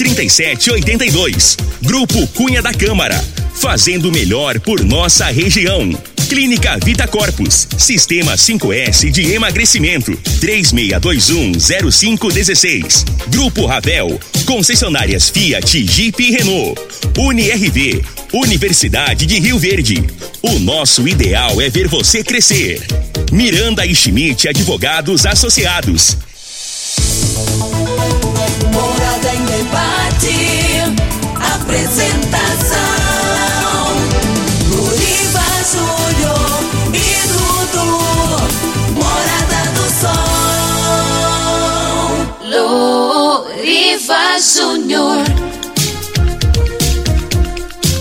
3782. Grupo Cunha da Câmara. Fazendo melhor por nossa região. Clínica Vita Corpus. Sistema 5S de emagrecimento. 36210516. Grupo Ravel. Concessionárias Fiat, Jeep e Renault. UniRV. Universidade de Rio Verde. O nosso ideal é ver você crescer. Miranda e Schmidt Advogados Associados. Debate. Apresentação: Luriva Júnior e Dudu. Morada do Sol. Luriva Júnior.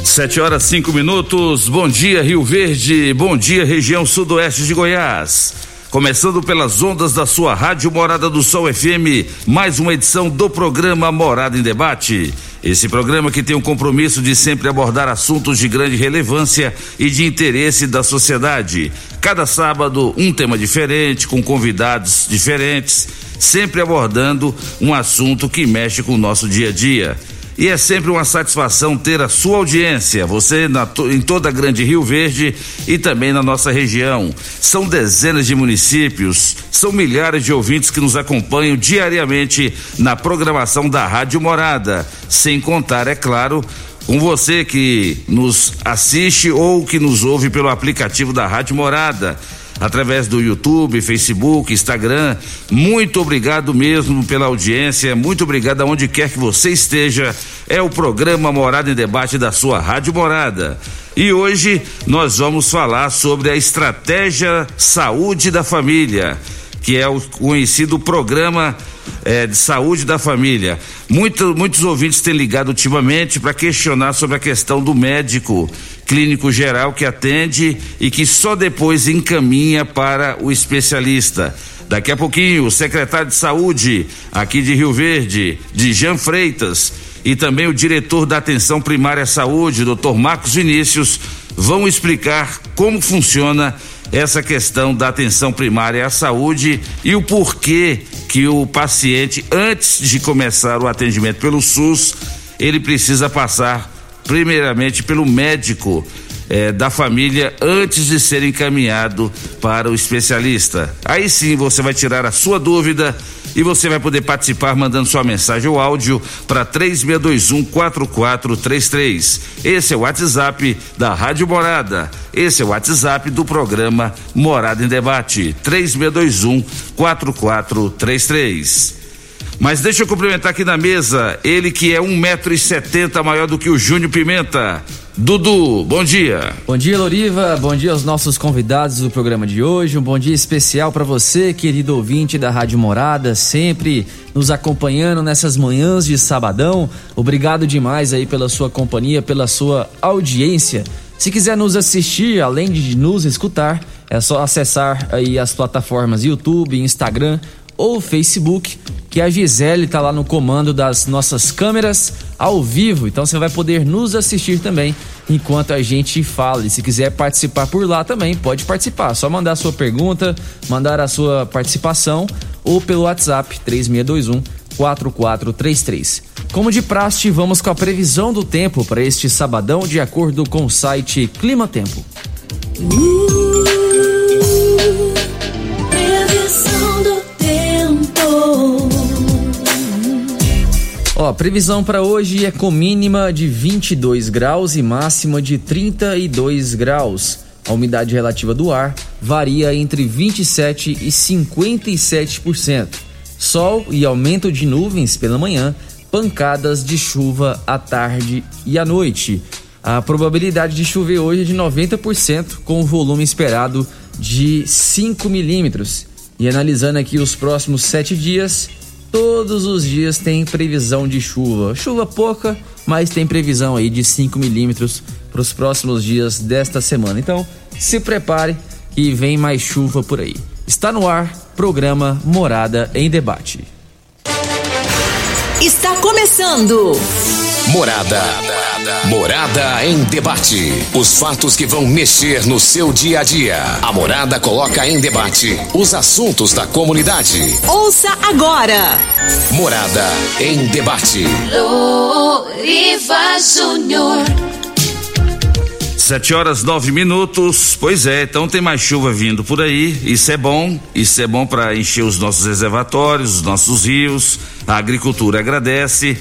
Sete horas cinco minutos. Bom dia, Rio Verde. Bom dia, região sudoeste de Goiás. Começando pelas ondas da sua rádio Morada do Sol FM, mais uma edição do programa Morada em Debate. Esse programa que tem o compromisso de sempre abordar assuntos de grande relevância e de interesse da sociedade. Cada sábado, um tema diferente, com convidados diferentes, sempre abordando um assunto que mexe com o nosso dia a dia. E é sempre uma satisfação ter a sua audiência, você na, em toda a Grande Rio Verde e também na nossa região. São dezenas de municípios, são milhares de ouvintes que nos acompanham diariamente na programação da Rádio Morada. Sem contar, é claro, com você que nos assiste ou que nos ouve pelo aplicativo da Rádio Morada através do YouTube, Facebook, Instagram. Muito obrigado mesmo pela audiência, muito obrigado aonde quer que você esteja. É o programa Morada em Debate da sua Rádio Morada. E hoje nós vamos falar sobre a estratégia saúde da família, que é o conhecido programa eh, de saúde da família. Muito, muitos ouvintes têm ligado ultimamente para questionar sobre a questão do médico clínico geral que atende e que só depois encaminha para o especialista. Daqui a pouquinho, o secretário de saúde aqui de Rio Verde, de Jean Freitas, e também o diretor da Atenção Primária à Saúde, Dr. Marcos Vinícius, vão explicar como funciona essa questão da atenção primária à saúde e o porquê que o paciente, antes de começar o atendimento pelo SUS, ele precisa passar primeiramente pelo médico eh, da família antes de ser encaminhado para o especialista. Aí sim você vai tirar a sua dúvida e você vai poder participar mandando sua mensagem ou áudio para 36214433. Esse é o WhatsApp da Rádio Morada. Esse é o WhatsApp do programa Morada em Debate. 36214433. Mas deixa eu cumprimentar aqui na mesa ele que é um metro e setenta maior do que o Júnior Pimenta. Dudu, bom dia. Bom dia, Loriva. Bom dia aos nossos convidados do programa de hoje. Um bom dia especial para você, querido ouvinte da Rádio Morada, sempre nos acompanhando nessas manhãs de sabadão. Obrigado demais aí pela sua companhia, pela sua audiência. Se quiser nos assistir, além de nos escutar, é só acessar aí as plataformas YouTube, Instagram ou Facebook, que a Gisele está lá no comando das nossas câmeras ao vivo, então você vai poder nos assistir também enquanto a gente fala. E se quiser participar por lá também, pode participar. Só mandar a sua pergunta, mandar a sua participação ou pelo WhatsApp 3621 4433. Como de praxe, vamos com a previsão do tempo para este sabadão, de acordo com o site Clima Tempo. Previsão do tempo. Ó, previsão para hoje é com mínima de 22 graus e máxima de 32 graus. A umidade relativa do ar varia entre 27 e 57%. Sol e aumento de nuvens pela manhã, pancadas de chuva à tarde e à noite. A probabilidade de chover hoje é de 90%, com o volume esperado de 5 milímetros. E analisando aqui os próximos sete dias, todos os dias tem previsão de chuva. Chuva pouca, mas tem previsão aí de 5 milímetros para os próximos dias desta semana. Então, se prepare que vem mais chuva por aí. Está no ar, programa Morada em Debate. Está começando. Morada. Morada em debate. Os fatos que vão mexer no seu dia a dia. A Morada coloca em debate os assuntos da comunidade. Ouça agora. Morada em debate. Loriva Júnior. Sete horas nove minutos. Pois é, então tem mais chuva vindo por aí. Isso é bom. Isso é bom para encher os nossos reservatórios, os nossos rios. A agricultura agradece.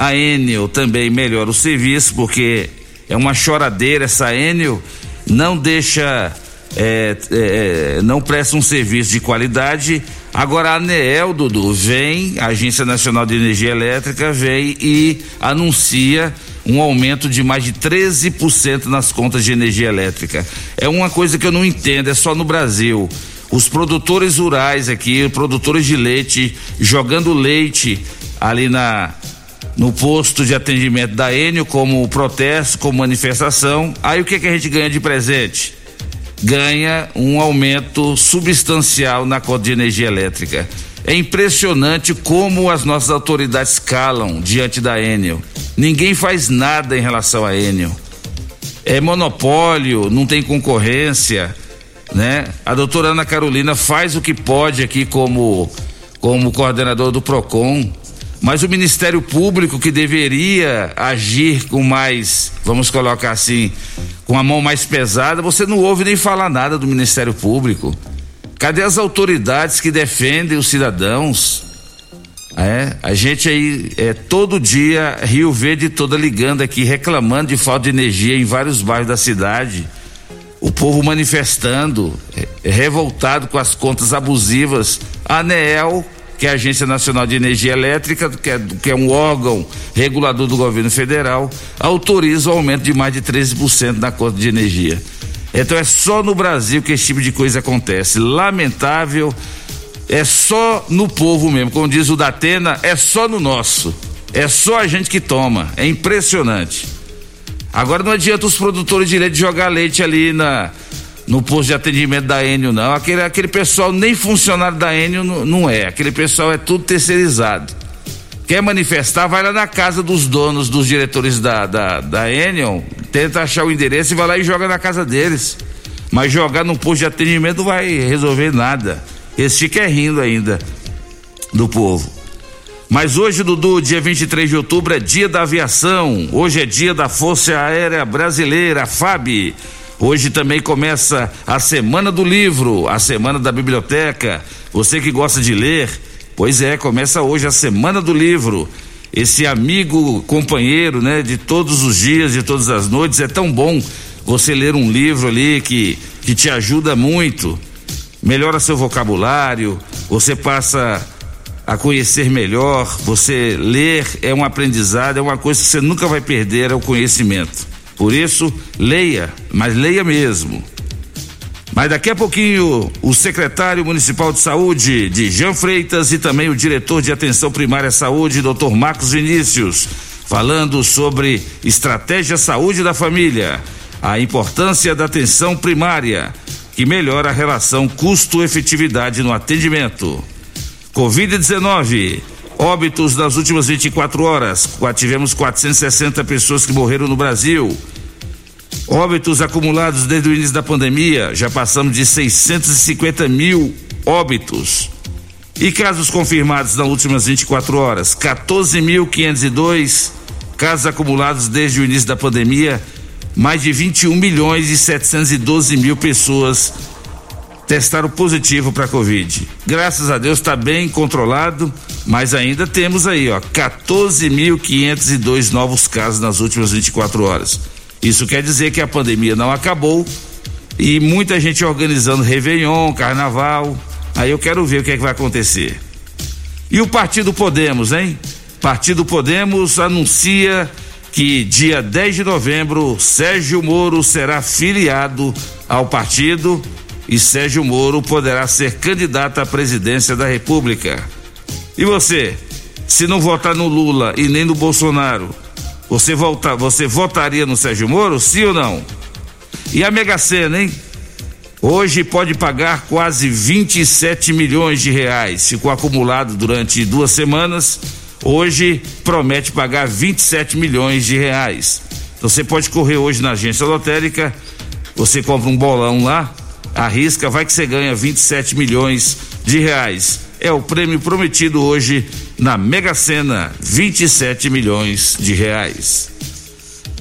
A Enel também melhora o serviço, porque é uma choradeira essa Enel. Não deixa. é, é, não presta um serviço de qualidade. Agora a ANEEL, Dudu, vem, a Agência Nacional de Energia Elétrica, vem e anuncia um aumento de mais de 13% nas contas de energia elétrica. É uma coisa que eu não entendo, é só no Brasil. Os produtores rurais aqui, produtores de leite, jogando leite ali na no posto de atendimento da Enio como protesto, como manifestação. Aí o que, que a gente ganha de presente? Ganha um aumento substancial na conta de energia elétrica. É impressionante como as nossas autoridades calam diante da Enel. Ninguém faz nada em relação à Enel. É monopólio, não tem concorrência, né? A doutora Ana Carolina faz o que pode aqui como como coordenador do Procon, mas o Ministério Público que deveria agir com mais, vamos colocar assim, com a mão mais pesada, você não ouve nem falar nada do Ministério Público. Cadê as autoridades que defendem os cidadãos? É, a gente aí é todo dia Rio Verde toda ligando aqui reclamando de falta de energia em vários bairros da cidade. O povo manifestando, é, revoltado com as contas abusivas. A ANEEL, que é a Agência Nacional de Energia Elétrica, que é, que é um órgão regulador do governo federal, autoriza o aumento de mais de 13% na conta de energia. Então é só no Brasil que esse tipo de coisa acontece. Lamentável, é só no povo mesmo. Como diz o Datena, é só no nosso. É só a gente que toma. É impressionante. Agora não adianta os produtores de leite jogar leite ali na no posto de atendimento da Enio, não. Aquele, aquele pessoal nem funcionário da Enio não, não é. Aquele pessoal é tudo terceirizado. Quer manifestar, vai lá na casa dos donos, dos diretores da, da, da Enion, tenta achar o endereço e vai lá e joga na casa deles. Mas jogar no posto de atendimento não vai resolver nada. Eles ficam rindo ainda do povo. Mas hoje, Dudu, dia 23 de outubro, é dia da aviação. Hoje é dia da Força Aérea Brasileira, FAB. Hoje também começa a Semana do Livro, a Semana da Biblioteca. Você que gosta de ler, pois é, começa hoje a Semana do Livro. Esse amigo, companheiro, né, de todos os dias, de todas as noites, é tão bom você ler um livro ali que, que te ajuda muito, melhora seu vocabulário, você passa a conhecer melhor, você ler é um aprendizado, é uma coisa que você nunca vai perder, é o conhecimento. Por isso, leia, mas leia mesmo. Mas daqui a pouquinho, o secretário municipal de saúde, de Jean Freitas, e também o diretor de atenção primária saúde, Dr. Marcos Vinícius, falando sobre estratégia saúde da família, a importância da atenção primária, que melhora a relação custo-efetividade no atendimento. Covid-19. Óbitos nas últimas 24 horas. Tivemos 460 pessoas que morreram no Brasil. Óbitos acumulados desde o início da pandemia, já passamos de 650 mil óbitos. E casos confirmados nas últimas 24 horas: 14.502 casos acumulados desde o início da pandemia, mais de 21 milhões e 712 mil pessoas testaram positivo para Covid. Graças a Deus está bem controlado, mas ainda temos aí, ó, 14.502 novos casos nas últimas 24 horas. Isso quer dizer que a pandemia não acabou e muita gente organizando Réveillon, Carnaval. Aí eu quero ver o que é que vai acontecer. E o Partido Podemos, hein? Partido Podemos anuncia que dia 10 de novembro Sérgio Moro será filiado ao partido e Sérgio Moro poderá ser candidato à presidência da República. E você, se não votar no Lula e nem no Bolsonaro, você, volta, você votaria no Sérgio Moro, sim ou não? E a Mega Sena, hein? Hoje pode pagar quase 27 milhões de reais. Ficou acumulado durante duas semanas. Hoje promete pagar 27 milhões de reais. Então você pode correr hoje na agência lotérica. Você compra um bolão lá, arrisca, vai que você ganha 27 milhões de reais. É o prêmio prometido hoje na Mega Sena, 27 milhões de reais.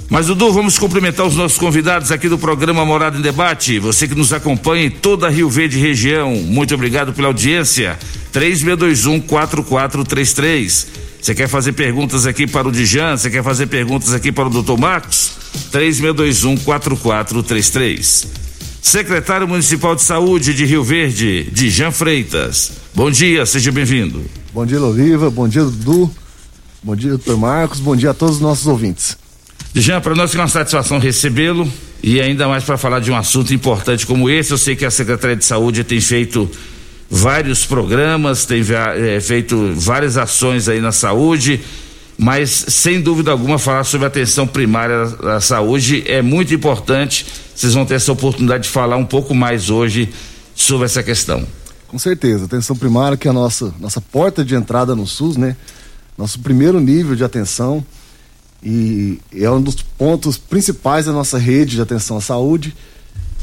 Mas, Dudu, vamos cumprimentar os nossos convidados aqui do programa Morada em Debate. Você que nos acompanha em toda a Rio Verde região, muito obrigado pela audiência. 3621-4433. Você quer fazer perguntas aqui para o Dijan? Você quer fazer perguntas aqui para o Dr. Marcos? 3621-4433. Secretário Municipal de Saúde de Rio Verde, Dijan Freitas. Bom dia, seja bem-vindo. Bom dia, Loliva. Bom dia, Dudu. Bom dia, doutor Marcos. Bom dia a todos os nossos ouvintes. Jean, para nós é uma satisfação recebê-lo e ainda mais para falar de um assunto importante como esse. Eu sei que a Secretaria de Saúde tem feito vários programas, tem é, feito várias ações aí na saúde, mas sem dúvida alguma falar sobre a atenção primária da saúde é muito importante. Vocês vão ter essa oportunidade de falar um pouco mais hoje sobre essa questão. Com certeza, atenção primária que é a nossa nossa porta de entrada no SUS, né? Nosso primeiro nível de atenção e é um dos pontos principais da nossa rede de atenção à saúde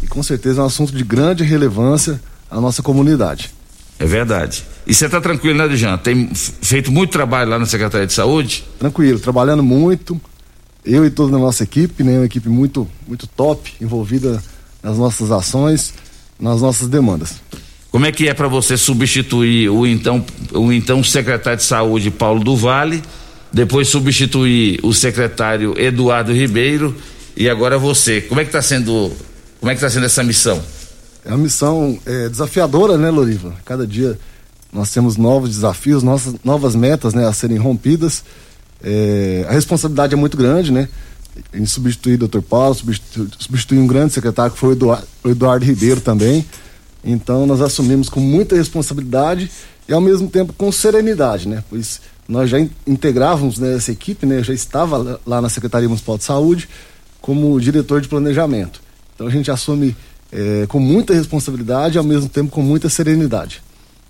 e com certeza é um assunto de grande relevância à nossa comunidade. É verdade. E você está tranquilo, né, Dejan? Tem feito muito trabalho lá na Secretaria de Saúde? Tranquilo, trabalhando muito. Eu e toda a nossa equipe, né? Uma equipe muito, muito top, envolvida nas nossas ações, nas nossas demandas. Como é que é para você substituir o então, o então secretário de Saúde, Paulo do Vale, depois substituir o secretário Eduardo Ribeiro e agora você. Como é que está sendo, como é que tá sendo essa missão? É uma missão é, desafiadora, né, Loriva? Cada dia nós temos novos desafios, nossas novas metas, né, a serem rompidas. É, a responsabilidade é muito grande, né? Em substituir o Dr. Paulo, substituir, substituir um grande secretário que foi o Eduardo, o Eduardo Ribeiro também. Então nós assumimos com muita responsabilidade e ao mesmo tempo com serenidade, né? Pois nós já integrávamos né, essa equipe, né, já estava lá na Secretaria Municipal de Saúde como diretor de planejamento. Então a gente assume é, com muita responsabilidade e ao mesmo tempo com muita serenidade.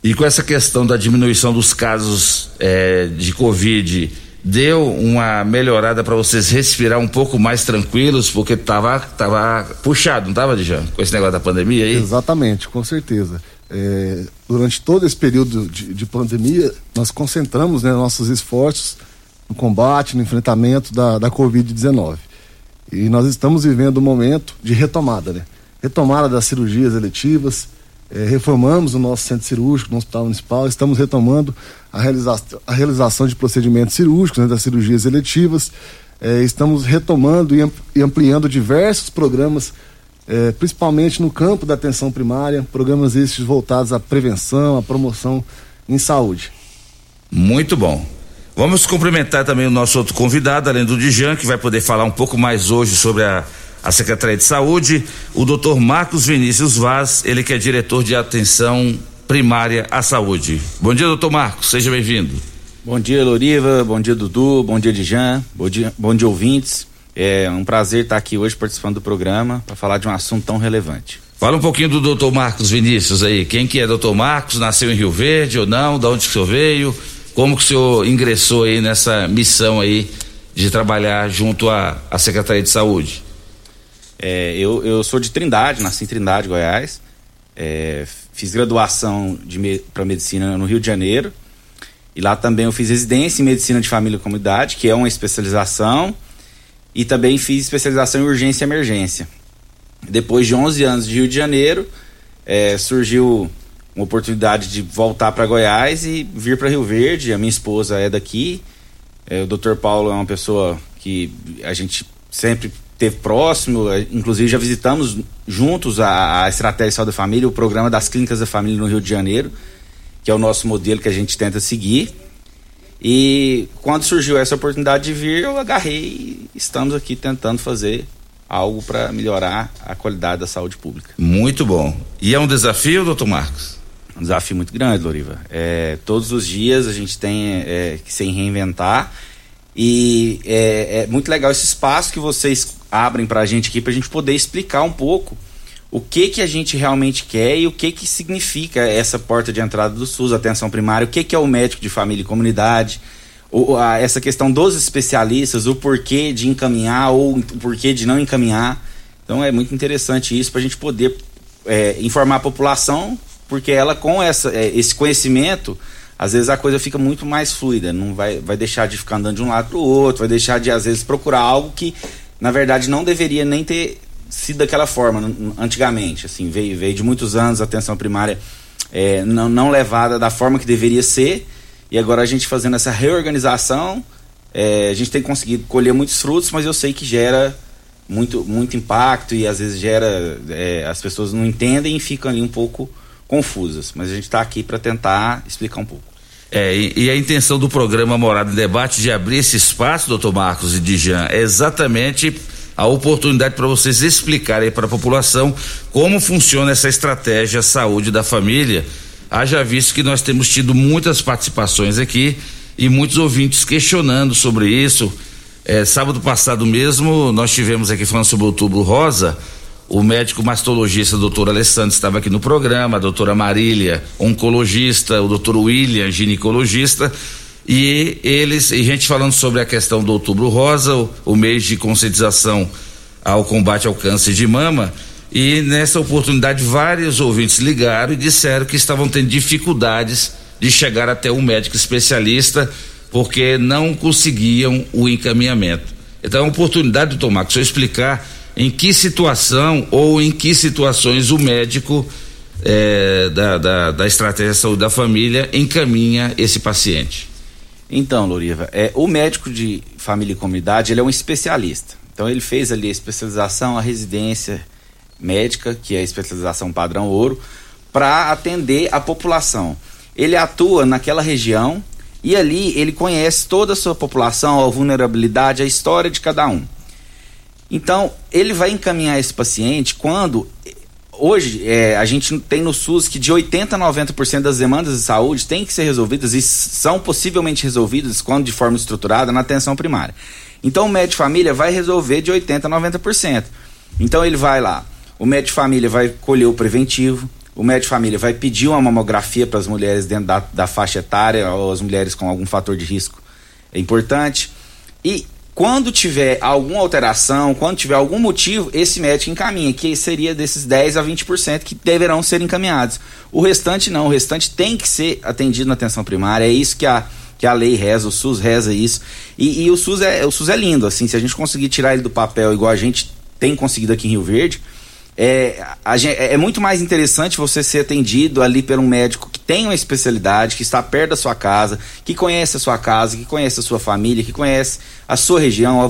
E com essa questão da diminuição dos casos é, de Covid, deu uma melhorada para vocês respirar um pouco mais tranquilos, porque estava tava puxado, não estava, Dijan? Com esse negócio da pandemia aí? Exatamente, com certeza. É, durante todo esse período de, de pandemia, nós concentramos né, nossos esforços no combate, no enfrentamento da, da Covid-19. E nós estamos vivendo um momento de retomada, né? Retomada das cirurgias eletivas, é, reformamos o nosso centro cirúrgico no Hospital Municipal, estamos retomando a, realiza a realização de procedimentos cirúrgicos, né, das cirurgias eletivas, é, estamos retomando e ampliando diversos programas é, principalmente no campo da atenção primária, programas esses voltados à prevenção, à promoção em saúde. Muito bom. Vamos cumprimentar também o nosso outro convidado, além do Dijan, que vai poder falar um pouco mais hoje sobre a, a Secretaria de Saúde, o doutor Marcos Vinícius Vaz, ele que é diretor de atenção primária à saúde. Bom dia, doutor Marcos, seja bem-vindo. Bom dia, Loriva, bom dia, Dudu, bom dia, Dijan, bom dia, bom dia, ouvintes. É um prazer estar aqui hoje participando do programa para falar de um assunto tão relevante. Fala um pouquinho do doutor Marcos Vinícius aí. Quem que é doutor Marcos? Nasceu em Rio Verde ou não? De onde que o senhor veio? Como que o senhor ingressou aí nessa missão aí de trabalhar junto à Secretaria de Saúde? É, eu, eu sou de Trindade, nasci em Trindade, Goiás. É, fiz graduação me, para medicina no Rio de Janeiro. E lá também eu fiz residência em medicina de família e comunidade, que é uma especialização e também fiz especialização em urgência e emergência. Depois de 11 anos de Rio de Janeiro, é, surgiu uma oportunidade de voltar para Goiás e vir para Rio Verde. A minha esposa é daqui. É, o Dr. Paulo é uma pessoa que a gente sempre teve próximo, é, inclusive já visitamos juntos a, a Estratégia de Saúde da Família, o programa das Clínicas da Família no Rio de Janeiro, que é o nosso modelo que a gente tenta seguir. E quando surgiu essa oportunidade de vir, eu agarrei e estamos aqui tentando fazer algo para melhorar a qualidade da saúde pública. Muito bom. E é um desafio, doutor Marcos? Um desafio muito grande, Loriva. É, todos os dias a gente tem é, que se reinventar e é, é, muito legal esse espaço que vocês abrem para a gente aqui, para a gente poder explicar um pouco o que que a gente realmente quer e o que que significa essa porta de entrada do SUS, atenção primária, o que que é o médico de família e comunidade, a, essa questão dos especialistas, o porquê de encaminhar ou o porquê de não encaminhar. Então é muito interessante isso para a gente poder é, informar a população, porque ela com essa, é, esse conhecimento, às vezes a coisa fica muito mais fluida, não vai, vai deixar de ficar andando de um lado para o outro, vai deixar de às vezes procurar algo que na verdade não deveria nem ter sido daquela forma antigamente, assim, veio, veio de muitos anos a atenção primária é, não, não levada da forma que deveria ser, e agora a gente fazendo essa reorganização, é, a gente tem conseguido colher muitos frutos, mas eu sei que gera muito, muito impacto e às vezes gera. É, as pessoas não entendem e ficam ali um pouco confusas. Mas a gente está aqui para tentar explicar um pouco. É, e, e, a intenção do programa Morada em Debate de abrir esse espaço, doutor Marcos e Dijan, é exatamente a oportunidade para vocês explicarem para a população como funciona essa estratégia saúde da família. Haja visto que nós temos tido muitas participações aqui e muitos ouvintes questionando sobre isso. É, sábado passado mesmo, nós tivemos aqui falando sobre o outubro rosa. O médico mastologista, doutor Alessandro, estava aqui no programa, a doutora Marília, oncologista, o doutor William, ginecologista, e eles, e gente falando sobre a questão do outubro rosa, o, o mês de conscientização ao combate ao câncer de mama, e nessa oportunidade vários ouvintes ligaram e disseram que estavam tendo dificuldades de chegar até um médico especialista porque não conseguiam o encaminhamento. Então é uma oportunidade de tomar, que se eu explicar em que situação ou em que situações o médico é, da, da, da estratégia de saúde da família encaminha esse paciente. Então, Loriva, é, o médico de família e comunidade, ele é um especialista. Então, ele fez ali a especialização, a residência médica, que é a especialização padrão ouro, para atender a população. Ele atua naquela região e ali ele conhece toda a sua população, a vulnerabilidade, a história de cada um. Então, ele vai encaminhar esse paciente quando hoje é, a gente tem no SUS que de 80 a 90% das demandas de saúde têm que ser resolvidas e são possivelmente resolvidas quando de forma estruturada na atenção primária. Então o médico de família vai resolver de 80 a 90%. Então ele vai lá, o médico de família vai colher o preventivo, o médico de família vai pedir uma mamografia para as mulheres dentro da, da faixa etária ou as mulheres com algum fator de risco é importante. E quando tiver alguma alteração, quando tiver algum motivo, esse médico encaminha, que seria desses 10 a 20% que deverão ser encaminhados. O restante não, o restante tem que ser atendido na atenção primária, é isso que a, que a lei reza, o SUS reza isso. E, e o, SUS é, o SUS é lindo, assim, se a gente conseguir tirar ele do papel igual a gente tem conseguido aqui em Rio Verde, é, gente, é, é muito mais interessante você ser atendido ali por um médico que tem uma especialidade, que está perto da sua casa, que conhece a sua casa, que conhece a sua família, que conhece a sua região,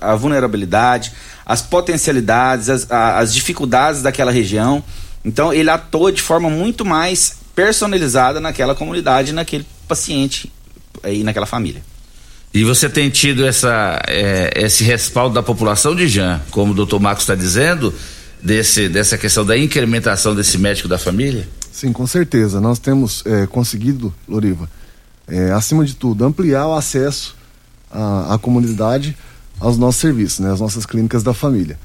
a vulnerabilidade, as potencialidades, as, as dificuldades daquela região. Então ele atua de forma muito mais personalizada naquela comunidade, naquele paciente e naquela família. E você tem tido essa, é, esse respaldo da população de Jean, como o doutor Marcos está dizendo, desse, dessa questão da incrementação desse médico da família? Sim, com certeza. Nós temos é, conseguido, Loriva, é, acima de tudo, ampliar o acesso à, à, comunidade aos nossos serviços, né, às nossas clínicas da família.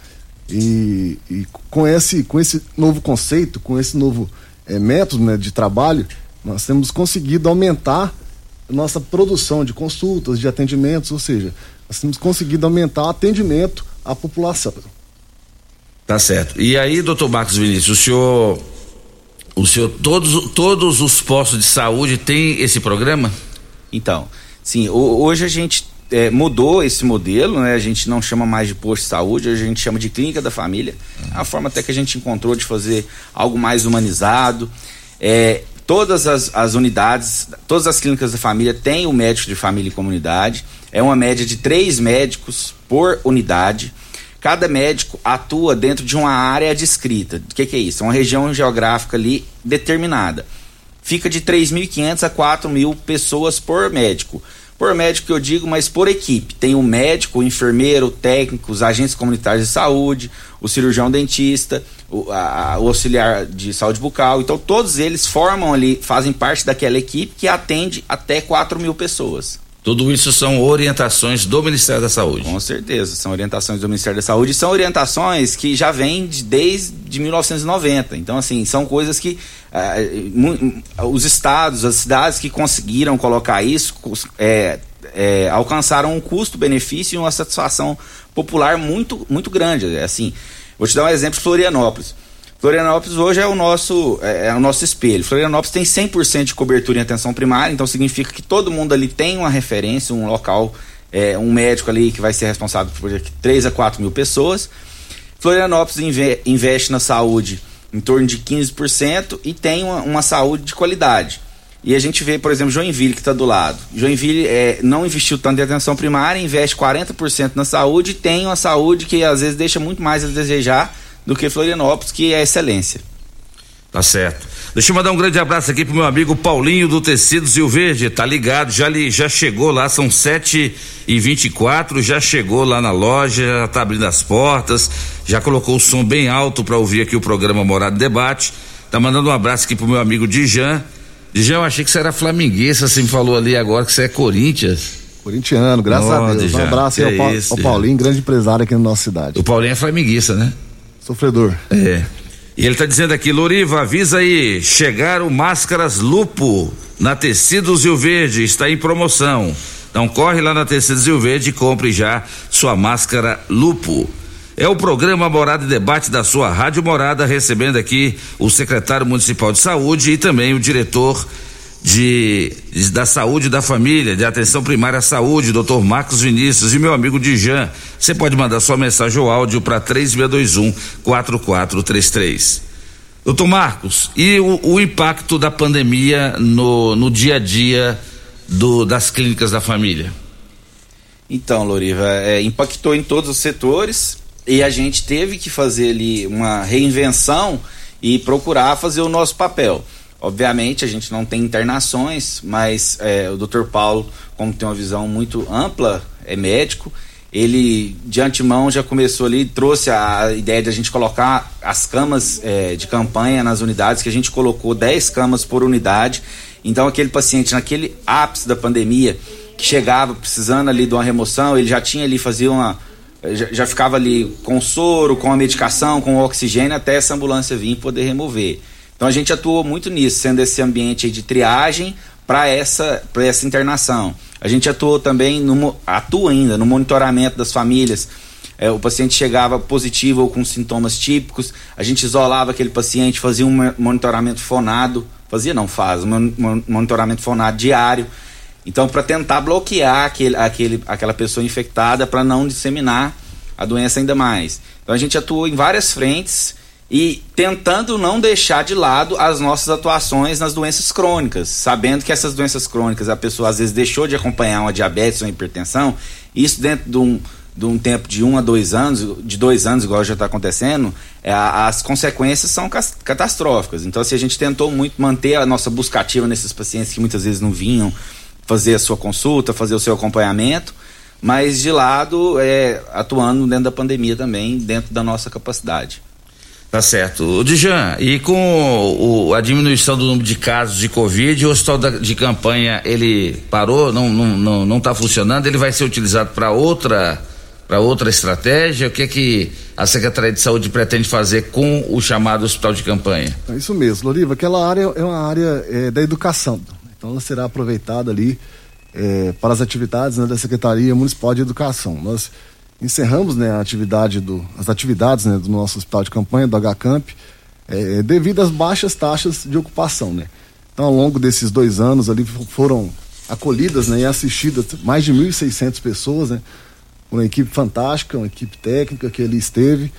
E, e com, esse, com esse novo conceito, com esse novo é, método né, de trabalho, nós temos conseguido aumentar nossa produção de consultas, de atendimentos, ou seja, nós temos conseguido aumentar o atendimento à população. Tá certo. E aí, doutor Marcos Vinícius, o senhor. O senhor, todos, todos os postos de saúde têm esse programa? Então, sim, hoje a gente é, mudou esse modelo, né? A gente não chama mais de posto de saúde, a gente chama de clínica da família. Uhum. A forma até que a gente encontrou de fazer algo mais humanizado. É, todas as, as unidades, todas as clínicas da família têm o médico de família e comunidade. É uma média de três médicos por unidade. Cada médico atua dentro de uma área descrita. O que, que é isso? É uma região geográfica ali determinada. fica de 3.500 a 4 mil pessoas por médico. Por médico que eu digo, mas por equipe. Tem o médico, o enfermeiro, o técnico, os agentes comunitários de saúde, o cirurgião dentista, o, a, o auxiliar de saúde bucal. Então todos eles formam ali, fazem parte daquela equipe que atende até 4 mil pessoas. Tudo isso são orientações do Ministério da Saúde. Com certeza, são orientações do Ministério da Saúde, são orientações que já vêm de, desde 1990. Então, assim, são coisas que uh, os estados, as cidades que conseguiram colocar isso, é, é, alcançaram um custo-benefício e uma satisfação popular muito, muito grande. Assim, vou te dar um exemplo: Florianópolis. Florianópolis hoje é o nosso é, é o nosso espelho. Florianópolis tem 100% de cobertura em atenção primária, então significa que todo mundo ali tem uma referência, um local, é, um médico ali que vai ser responsável por 3 a 4 mil pessoas. Florianópolis inve investe na saúde em torno de 15% e tem uma, uma, saúde de qualidade. E a gente vê, por exemplo, Joinville, que está do lado. Joinville é, não investiu tanto em atenção primária, investe 40% na saúde e tem uma saúde que às vezes deixa muito mais a desejar do que Florianópolis, que é excelência. Tá certo. Deixa eu mandar um grande abraço aqui pro meu amigo Paulinho do Tecidos Rio Verde, tá ligado, já li, já chegou lá, são sete e vinte e quatro, já chegou lá na loja, já tá abrindo as portas, já colocou o som bem alto para ouvir aqui o programa Morado Debate, tá mandando um abraço aqui pro meu amigo Dijan, Dijan, eu achei que você era flamenguista, você me falou ali agora que você é Corinthians. Corintiano, graças oh, a Deus. Dijan, um abraço aí ao, é isso, ao Paulinho, grande empresário aqui na nossa cidade. O Paulinho é flamenguista, né? Sofredor. É. E ele está dizendo aqui, Loriva, avisa aí, chegaram máscaras Lupo na Tecidos Rio Verde, está em promoção. Então corre lá na Tecidos Rio Verde e compre já sua máscara Lupo. É o programa Morada e Debate da sua Rádio Morada, recebendo aqui o secretário municipal de saúde e também o diretor de, de, da saúde da família, de atenção primária à saúde, doutor Marcos Vinícius e meu amigo Dijan. Você pode mandar sua mensagem ou áudio para 3621 4433. Doutor Marcos, e o, o, impacto da pandemia no, no dia a dia do, das clínicas da família? Então, Loriva, é, impactou em todos os setores e a gente teve que fazer ali uma reinvenção e procurar fazer o nosso papel. Obviamente a gente não tem internações, mas é, o Dr. Paulo, como tem uma visão muito ampla, é médico, ele de antemão já começou ali, trouxe a ideia de a gente colocar as camas é, de campanha nas unidades, que a gente colocou 10 camas por unidade. Então aquele paciente naquele ápice da pandemia, que chegava precisando ali de uma remoção, ele já tinha ali, fazia uma. Já, já ficava ali com soro, com a medicação, com o oxigênio, até essa ambulância vir e poder remover. Então a gente atuou muito nisso, sendo esse ambiente de triagem para essa, essa internação. A gente atuou também, no, atua ainda no monitoramento das famílias. É, o paciente chegava positivo ou com sintomas típicos, a gente isolava aquele paciente, fazia um monitoramento fonado, fazia não faz, um monitoramento fonado diário. Então, para tentar bloquear aquele, aquele, aquela pessoa infectada para não disseminar a doença ainda mais. Então, a gente atuou em várias frentes e tentando não deixar de lado as nossas atuações nas doenças crônicas, sabendo que essas doenças crônicas a pessoa às vezes deixou de acompanhar uma diabetes ou uma hipertensão, isso dentro de um, de um tempo de um a dois anos, de dois anos, igual já está acontecendo, é, as consequências são catastróficas. Então, se assim, a gente tentou muito manter a nossa busca ativa nesses pacientes que muitas vezes não vinham fazer a sua consulta, fazer o seu acompanhamento, mas de lado é, atuando dentro da pandemia também, dentro da nossa capacidade. Tá certo. O Dijan, e com o, a diminuição do número de casos de Covid, o hospital da, de campanha ele parou, não não, não, não tá funcionando, ele vai ser utilizado para outra para outra estratégia? O que é que a Secretaria de Saúde pretende fazer com o chamado hospital de campanha? É isso mesmo, Loriva, aquela área é uma área é, da educação. Então ela será aproveitada ali é, para as atividades né, da Secretaria Municipal de Educação. Nós encerramos né, a atividade do, as atividades né, do nosso hospital de campanha, do HCamp, é, devido às baixas taxas de ocupação. Né? Então, ao longo desses dois anos ali foram acolhidas né, e assistidas mais de 1.600 pessoas, né, uma equipe fantástica, uma equipe técnica que ali esteve.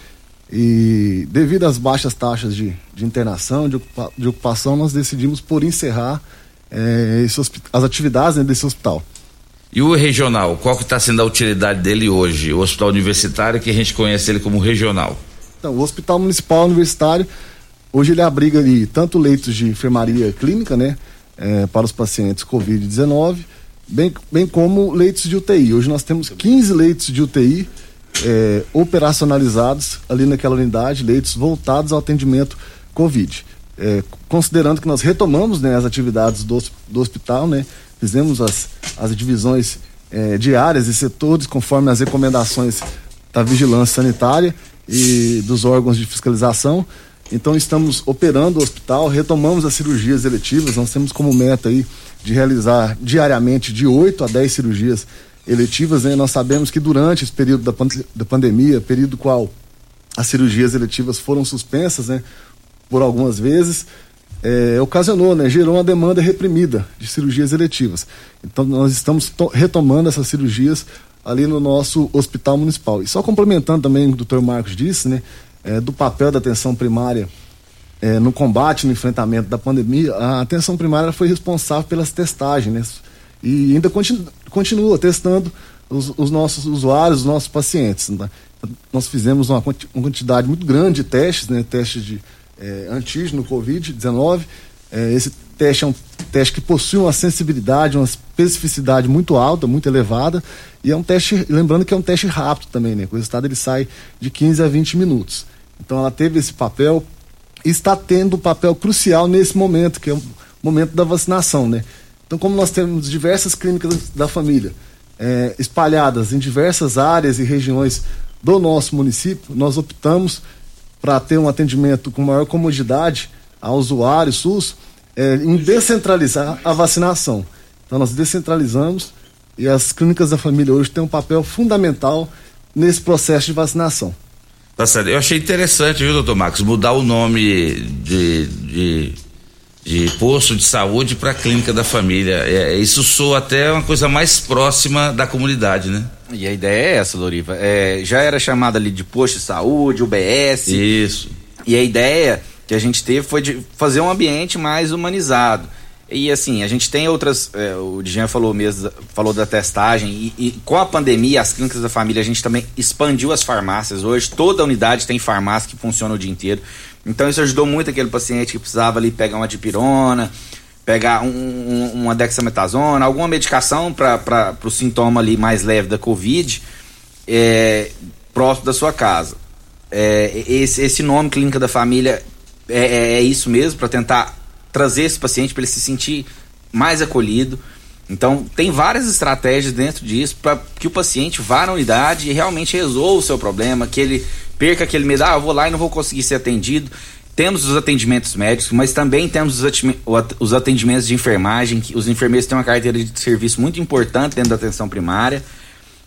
E devido às baixas taxas de, de internação, de, ocupa, de ocupação, nós decidimos por encerrar é, esse, as atividades né, desse hospital. E o regional, qual que está sendo a utilidade dele hoje? O hospital universitário, que a gente conhece ele como regional. Então, o hospital municipal universitário, Hoje ele abriga ali tanto leitos de enfermaria clínica, né, é, para os pacientes Covid-19, bem, bem como leitos de UTI. Hoje nós temos 15 leitos de UTI é, operacionalizados ali naquela unidade, leitos voltados ao atendimento Covid. É, considerando que nós retomamos né, as atividades do, do hospital, né, fizemos as, as divisões é, diárias e setores conforme as recomendações da vigilância sanitária e dos órgãos de fiscalização. Então estamos operando o hospital, retomamos as cirurgias eletivas, nós temos como meta aí de realizar diariamente de 8 a 10 cirurgias eletivas, né? Nós sabemos que durante esse período da, pand da pandemia, período qual as cirurgias eletivas foram suspensas, né? Por algumas vezes, é, ocasionou, né? Gerou uma demanda reprimida de cirurgias eletivas. Então nós estamos retomando essas cirurgias ali no nosso hospital municipal. E só complementando também o que o doutor Marcos disse, né? é, do papel da atenção primária é, no combate, no enfrentamento da pandemia, a atenção primária foi responsável pelas testagens, né? E ainda continu, continua testando os, os, nossos usuários, os nossos pacientes. Né? Nós fizemos uma, quantidade muito grande de testes, né? Testes de é, antígeno Covid-19. É, esse teste é um teste que possui uma sensibilidade, uma especificidade muito alta, muito elevada, e é um teste, lembrando que é um teste rápido também, né? O resultado ele sai de 15 a 20 minutos. Então ela teve esse papel e está tendo um papel crucial nesse momento, que é o momento da vacinação, né? Então, como nós temos diversas clínicas da família é, espalhadas em diversas áreas e regiões do nosso município, nós optamos para ter um atendimento com maior comodidade ao usuário SUS é, em descentralizar a vacinação. Então, nós descentralizamos e as clínicas da família hoje têm um papel fundamental nesse processo de vacinação. Tá certo. Eu achei interessante, viu, doutor Marcos, mudar o nome de, de, de posto de saúde para clínica da família. É, isso soa até uma coisa mais próxima da comunidade, né? E a ideia é essa, Loriva. É, já era chamada ali de posto de saúde, UBS. Isso. E a ideia que a gente teve foi de fazer um ambiente mais humanizado. E assim, a gente tem outras. É, o Dijan falou mesmo, falou da testagem, e, e, com a pandemia, as clínicas da família, a gente também expandiu as farmácias. Hoje, toda unidade tem farmácia que funciona o dia inteiro. Então, isso ajudou muito aquele paciente que precisava ali pegar uma dipirona, pegar um, um, uma dexametasona, alguma medicação para o sintoma ali mais leve da Covid, é, próximo da sua casa. É, esse, esse nome Clínica da Família é, é, é isso mesmo, para tentar trazer esse paciente para ele se sentir mais acolhido. Então, tem várias estratégias dentro disso para que o paciente vá na unidade e realmente resolva o seu problema, que ele perca aquele medo, ah, eu vou lá e não vou conseguir ser atendido. Temos os atendimentos médicos, mas também temos os atendimentos de enfermagem, que os enfermeiros têm uma carteira de serviço muito importante dentro da atenção primária.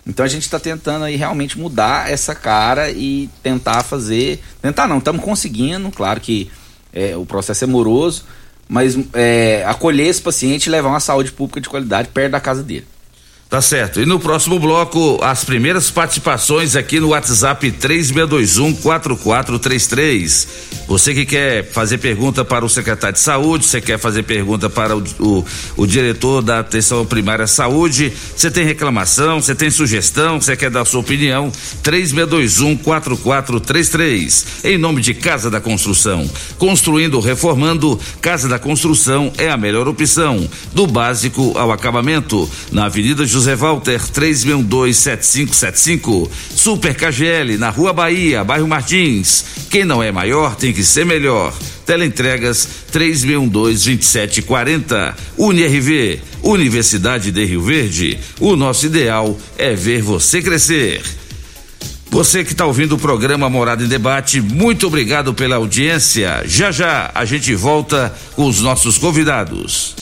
Então a gente está tentando aí realmente mudar essa cara e tentar fazer. Tentar não, estamos conseguindo, claro que é, o processo é moroso, mas é, acolher esse paciente e levar uma saúde pública de qualidade perto da casa dele. Tá certo. E no próximo bloco, as primeiras participações aqui no WhatsApp 3621-4433. Você que quer fazer pergunta para o secretário de saúde, você quer fazer pergunta para o, o, o diretor da atenção primária saúde, você tem reclamação, você tem sugestão, você quer dar sua opinião, 3621-4433. Em nome de Casa da Construção. Construindo, reformando, Casa da Construção é a melhor opção. Do básico ao acabamento. Na Avenida José José Walter 3627575. Super KGL na Rua Bahia, bairro Martins. Quem não é maior tem que ser melhor. Teleentregas 3622740. UniRV, Universidade de Rio Verde. O nosso ideal é ver você crescer. Você que está ouvindo o programa Morada em Debate, muito obrigado pela audiência. Já já a gente volta com os nossos convidados.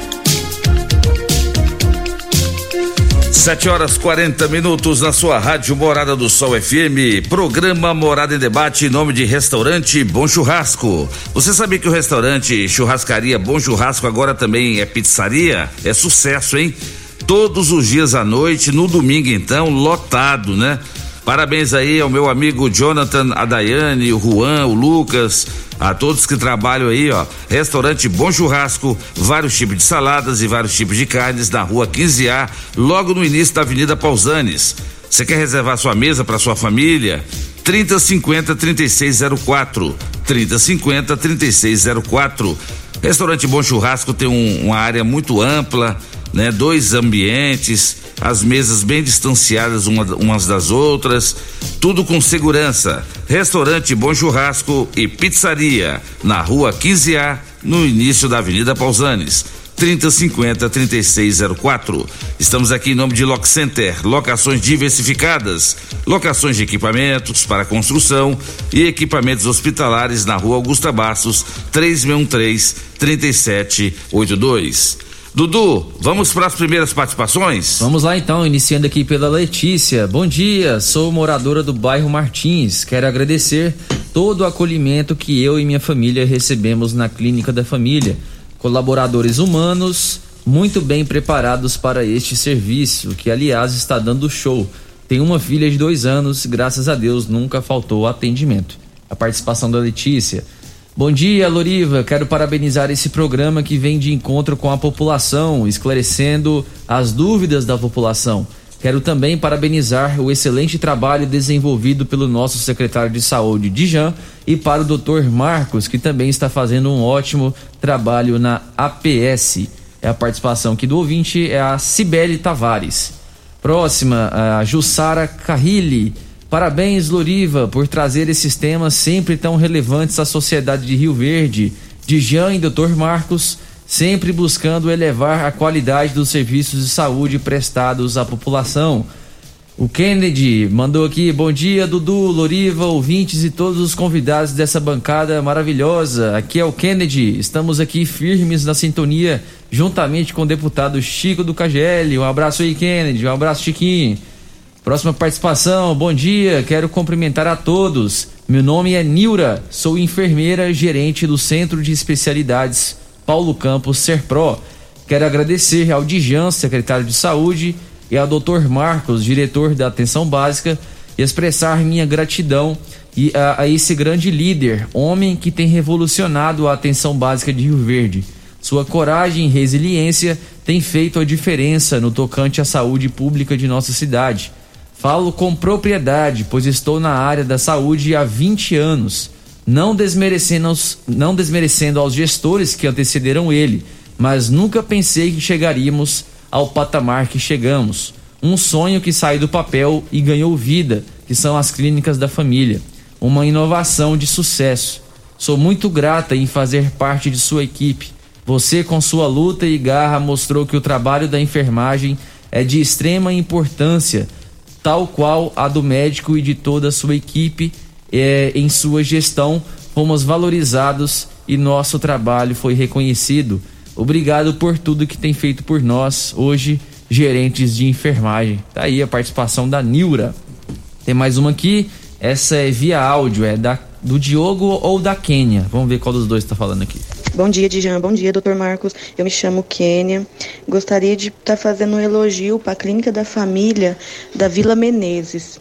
Sete horas 40 minutos na sua rádio Morada do Sol FM, programa Morada em Debate em nome de Restaurante Bom Churrasco. Você sabia que o restaurante Churrascaria Bom Churrasco agora também é pizzaria? É sucesso, hein? Todos os dias à noite, no domingo então, lotado, né? Parabéns aí ao meu amigo Jonathan, a Daiane, o Juan, o Lucas, a todos que trabalham aí, ó. Restaurante Bom Churrasco, vários tipos de saladas e vários tipos de carnes na rua 15A, logo no início da Avenida Pausanes. Você quer reservar sua mesa para sua família? 3050 3604. 3050 3604. Restaurante Bom Churrasco tem um, uma área muito ampla, né? Dois ambientes, as mesas bem distanciadas uma, umas das outras, tudo com segurança. Restaurante Bom Churrasco e Pizzaria, na rua 15A, no início da Avenida Pausanes. 3050 3604. Estamos aqui em nome de Lock Center, locações diversificadas, locações de equipamentos para construção e equipamentos hospitalares na rua Augusta Bastos, 3613 3782. Dudu, vamos para as primeiras participações? Vamos lá então, iniciando aqui pela Letícia. Bom dia, sou moradora do bairro Martins. Quero agradecer todo o acolhimento que eu e minha família recebemos na Clínica da Família colaboradores humanos muito bem preparados para este serviço, que aliás está dando show. Tem uma filha de dois anos, graças a Deus nunca faltou atendimento. A participação da Letícia. Bom dia, Loriva. Quero parabenizar esse programa que vem de encontro com a população, esclarecendo as dúvidas da população. Quero também parabenizar o excelente trabalho desenvolvido pelo nosso secretário de saúde, Dijan, e para o Dr. Marcos, que também está fazendo um ótimo trabalho na APS. É a participação aqui do ouvinte, é a Cibele Tavares. Próxima, a Jussara Carrilli. Parabéns, Loriva, por trazer esses temas sempre tão relevantes à sociedade de Rio Verde. Dijan e Dr. Marcos sempre buscando elevar a qualidade dos serviços de saúde prestados à população. O Kennedy mandou aqui, bom dia Dudu, Loriva, ouvintes e todos os convidados dessa bancada maravilhosa. Aqui é o Kennedy, estamos aqui firmes na sintonia, juntamente com o deputado Chico do KGL. Um abraço aí, Kennedy, um abraço, Chiquinho. Próxima participação, bom dia, quero cumprimentar a todos. Meu nome é Nilra, sou enfermeira gerente do Centro de Especialidades Paulo Campos Serpro. Quero agradecer ao Dijan, secretário de Saúde, e ao Dr. Marcos, diretor da Atenção Básica, e expressar minha gratidão e a, a esse grande líder, homem que tem revolucionado a atenção básica de Rio Verde. Sua coragem e resiliência têm feito a diferença no tocante à saúde pública de nossa cidade. Falo com propriedade, pois estou na área da saúde há 20 anos não desmerecendo, não desmerecendo aos gestores que antecederam ele, mas nunca pensei que chegaríamos ao patamar que chegamos. Um sonho que saiu do papel e ganhou vida, que são as clínicas da família. Uma inovação de sucesso. Sou muito grata em fazer parte de sua equipe. Você, com sua luta e garra, mostrou que o trabalho da enfermagem é de extrema importância, tal qual a do médico e de toda a sua equipe é, em sua gestão, fomos valorizados e nosso trabalho foi reconhecido. Obrigado por tudo que tem feito por nós, hoje, gerentes de enfermagem. Tá aí a participação da Nilra. Tem mais uma aqui, essa é via áudio, é da, do Diogo ou da Quênia. Vamos ver qual dos dois está falando aqui. Bom dia, Dijan. Bom dia, doutor Marcos. Eu me chamo Kênia. Gostaria de estar tá fazendo um elogio para a Clínica da Família da Vila Menezes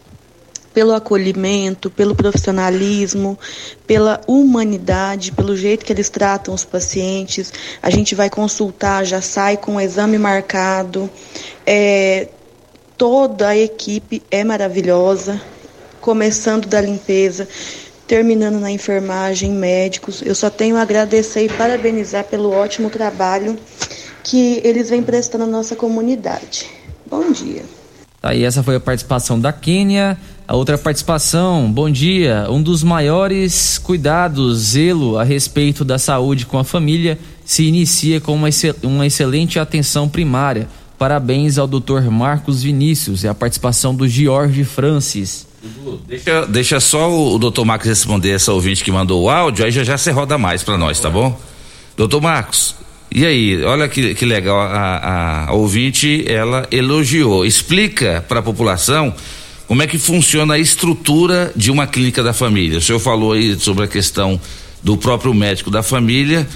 pelo acolhimento, pelo profissionalismo, pela humanidade, pelo jeito que eles tratam os pacientes. A gente vai consultar, já sai com o exame marcado. É, toda a equipe é maravilhosa, começando da limpeza, terminando na enfermagem, médicos. Eu só tenho a agradecer e parabenizar pelo ótimo trabalho que eles vêm prestando à nossa comunidade. Bom dia. Aí essa foi a participação da Quênia. A outra participação, bom dia. Um dos maiores cuidados, zelo a respeito da saúde com a família se inicia com uma, uma excelente atenção primária. Parabéns ao Dr. Marcos Vinícius e a participação do George Francis. Deixa, deixa só o, o doutor Marcos responder essa ouvinte que mandou o áudio, aí já já você roda mais para nós, tá bom? Doutor Marcos, e aí, olha que, que legal, a, a, ouvinte, ela elogiou. Explica para a população como é que funciona a estrutura de uma clínica da família? O senhor falou aí sobre a questão do próprio médico da família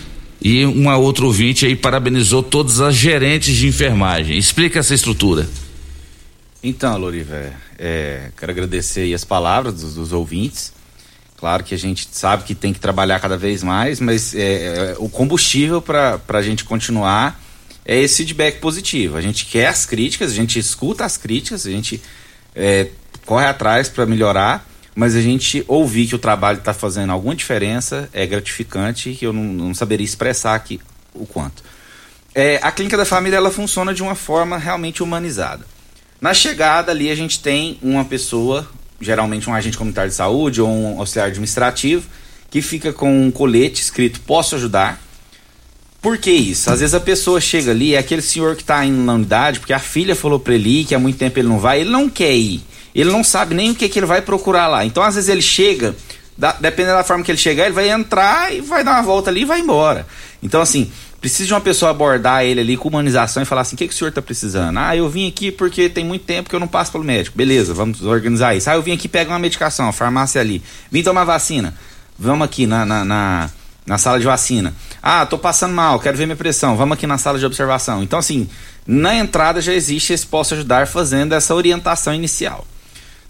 e uma outra ouvinte aí parabenizou todas as gerentes de enfermagem. Explica essa estrutura. Então, Loriva, é, quero agradecer as palavras dos, dos, ouvintes. Claro que a gente sabe que tem que trabalhar cada vez mais, mas é, é, o combustível para a gente continuar é esse feedback positivo. A gente quer as críticas, a gente escuta as críticas, a gente é, corre atrás para melhorar, mas a gente ouvir que o trabalho está fazendo alguma diferença é gratificante e eu não, não saberia expressar aqui o quanto. É, a clínica da família ela funciona de uma forma realmente humanizada. Na chegada ali a gente tem uma pessoa, geralmente um agente comunitário de saúde ou um auxiliar administrativo, que fica com um colete escrito posso ajudar. Por que isso? Às vezes a pessoa chega ali, é aquele senhor que está indo na unidade, porque a filha falou para ele que há muito tempo ele não vai, ele não quer ir. Ele não sabe nem o que, que ele vai procurar lá. Então, às vezes, ele chega, da, dependendo da forma que ele chegar, ele vai entrar e vai dar uma volta ali e vai embora. Então, assim, precisa de uma pessoa abordar ele ali com humanização e falar assim: o que, que o senhor está precisando? Ah, eu vim aqui porque tem muito tempo que eu não passo pelo médico. Beleza, vamos organizar isso. Ah, eu vim aqui pegar uma medicação, a farmácia ali. Vim tomar vacina. Vamos aqui na, na, na, na sala de vacina. Ah, tô passando mal, quero ver minha pressão. Vamos aqui na sala de observação. Então, assim, na entrada já existe esse posso ajudar fazendo essa orientação inicial.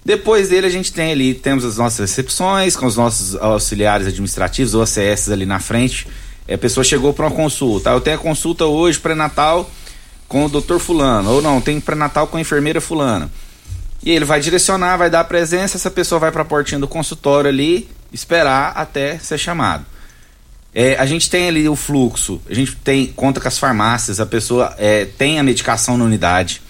Depois dele a gente tem ali, temos as nossas recepções com os nossos auxiliares administrativos, ou ACS ali na frente, é, a pessoa chegou para uma consulta. Eu tenho a consulta hoje, pré-natal, com o doutor Fulano. Ou não, tem pré-natal com a enfermeira Fulana. E ele vai direcionar, vai dar a presença, essa pessoa vai para a portinha do consultório ali, esperar até ser chamado. É, a gente tem ali o fluxo, a gente tem conta com as farmácias, a pessoa é, tem a medicação na unidade.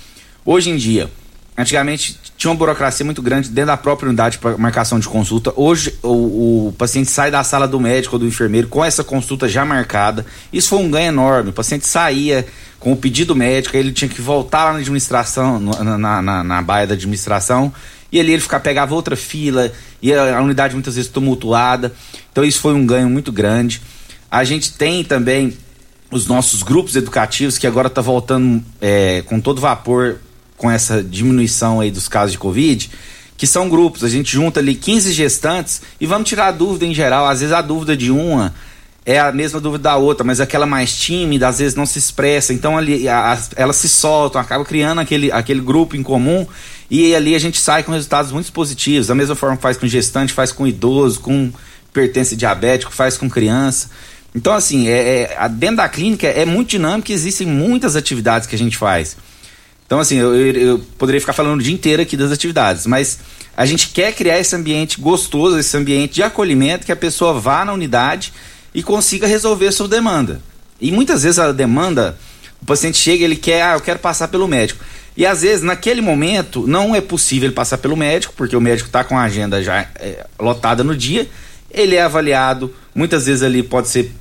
Hoje em dia, antigamente tinha uma burocracia muito grande dentro da própria unidade para marcação de consulta. Hoje o, o, paciente sai da sala do médico ou do enfermeiro com essa consulta já marcada. Isso foi um ganho enorme. O paciente saía com o pedido médico, ele tinha que voltar lá na administração, na, na, na, na baia da administração, e ali ele ficar, pegava outra fila, e a, a unidade muitas vezes tumultuada. Então isso foi um ganho muito grande. A gente tem também os nossos grupos educativos que agora está voltando é, com todo vapor com essa diminuição aí dos casos de Covid, que são grupos, a gente junta ali 15 gestantes e vamos tirar a dúvida em geral. Às vezes a dúvida de uma é a mesma dúvida da outra, mas aquela mais tímida às vezes não se expressa, então ali a, elas se soltam, acaba criando aquele, aquele grupo em comum e ali a gente sai com resultados muito positivos. Da mesma forma que faz com gestante, faz com idoso, com pertence diabético, faz com criança. Então, assim, é, é, dentro da clínica é muito dinâmico e existem muitas atividades que a gente faz. Então, assim, eu, eu, poderia ficar falando o dia inteiro aqui das atividades, mas a gente quer criar esse ambiente gostoso, esse ambiente de acolhimento, que a pessoa vá na unidade e consiga resolver a sua demanda. E muitas vezes a demanda, o paciente chega ele quer, ah, eu quero passar pelo médico. E às vezes, naquele momento, não é possível ele passar pelo médico, porque o médico está com a agenda já é, lotada no dia. Ele é avaliado, muitas vezes ali pode ser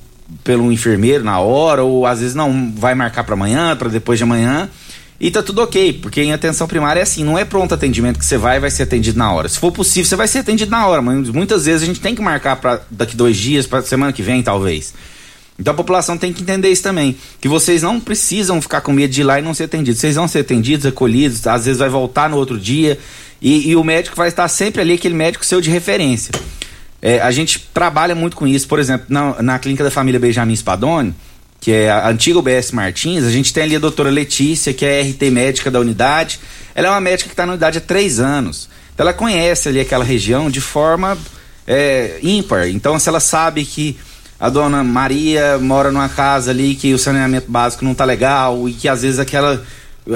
pelo enfermeiro na hora, ou às vezes não vai marcar para amanhã, para depois de amanhã. E tá tudo ok, porque em atenção primária é assim, não é pronto atendimento que você vai e vai ser atendido na hora. Se for possível, você vai ser atendido na hora, mas muitas vezes a gente tem que marcar para daqui dois dias, para semana que vem, talvez. Então a população tem que entender isso também, que vocês não precisam ficar com medo de ir lá e não ser atendidos. Vocês vão ser atendidos, acolhidos, às vezes vai voltar no outro dia e, e o médico vai estar sempre ali, aquele médico seu de referência. É, a gente trabalha muito com isso, por exemplo, na, na clínica da família Benjamin Spadoni, que é a antiga UBS Martins, a gente tem ali a doutora Letícia, que é RT médica da unidade. Ela é uma médica que está na unidade há três anos. Então ela conhece ali aquela região de forma é, ímpar. Então, se ela sabe que a dona Maria mora numa casa ali que o saneamento básico não está legal e que às vezes aquela,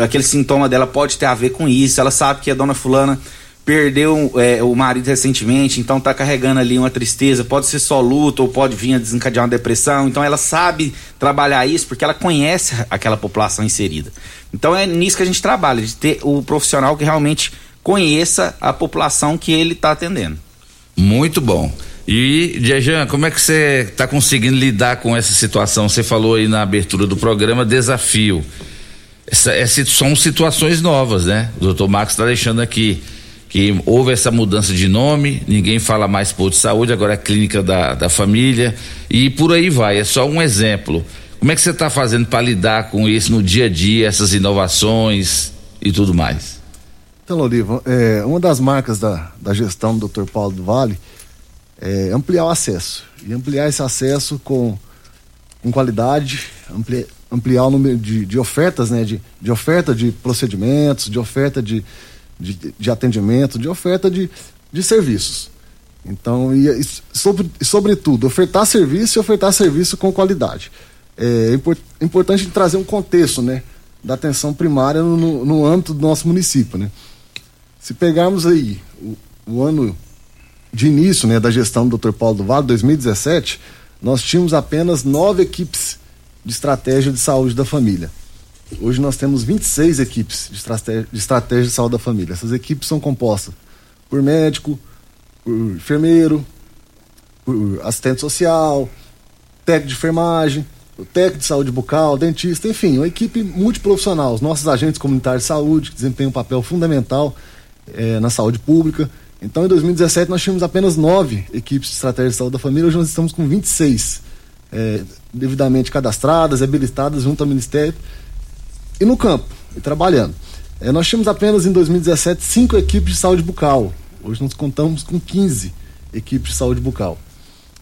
aquele sintoma dela pode ter a ver com isso, ela sabe que a dona fulana perdeu é, o marido recentemente, então tá carregando ali uma tristeza, pode ser só luto ou pode vir a desencadear uma depressão, então ela sabe trabalhar isso porque ela conhece aquela população inserida. Então é nisso que a gente trabalha, de ter o profissional que realmente conheça a população que ele está atendendo. Muito bom. E, Jejan, como é que você está conseguindo lidar com essa situação? Você falou aí na abertura do programa desafio. Essa, essa são situações novas, né? O doutor Marcos está deixando aqui que houve essa mudança de nome, ninguém fala mais posto de saúde, agora é clínica da, da família e por aí vai. É só um exemplo. Como é que você está fazendo para lidar com isso no dia a dia, essas inovações e tudo mais? Então, Loriva, é, uma das marcas da, da gestão do Dr. Paulo do Vale é ampliar o acesso. E ampliar esse acesso com, com qualidade, ampliar, ampliar o número de, de ofertas, né? De, de oferta de procedimentos, de oferta de, de, de atendimento, de oferta de, de serviços. Então, e, e sobre, sobretudo, ofertar serviço e ofertar serviço com qualidade. É import, importante trazer um contexto, né? Da atenção primária no, no âmbito do nosso município, né? Se pegarmos aí o, o ano de início né, da gestão do Dr. Paulo do Vale, 2017, nós tínhamos apenas nove equipes de estratégia de saúde da família. Hoje nós temos 26 equipes de estratégia, de saúde da família. Essas equipes são compostas por médico, por enfermeiro, por assistente social, técnico de enfermagem, técnico de saúde bucal, dentista, enfim, uma equipe multiprofissional. Os nossos agentes comunitários de saúde, que desempenham um papel fundamental eh, na saúde pública. Então, em 2017, nós tínhamos apenas nove equipes de estratégia de saúde da família, hoje nós estamos com 26, eh, devidamente cadastradas, habilitadas junto ao Ministério e no campo, e trabalhando. Eh, nós tínhamos apenas em 2017 cinco equipes de saúde bucal, hoje nós contamos com 15 equipes de saúde bucal.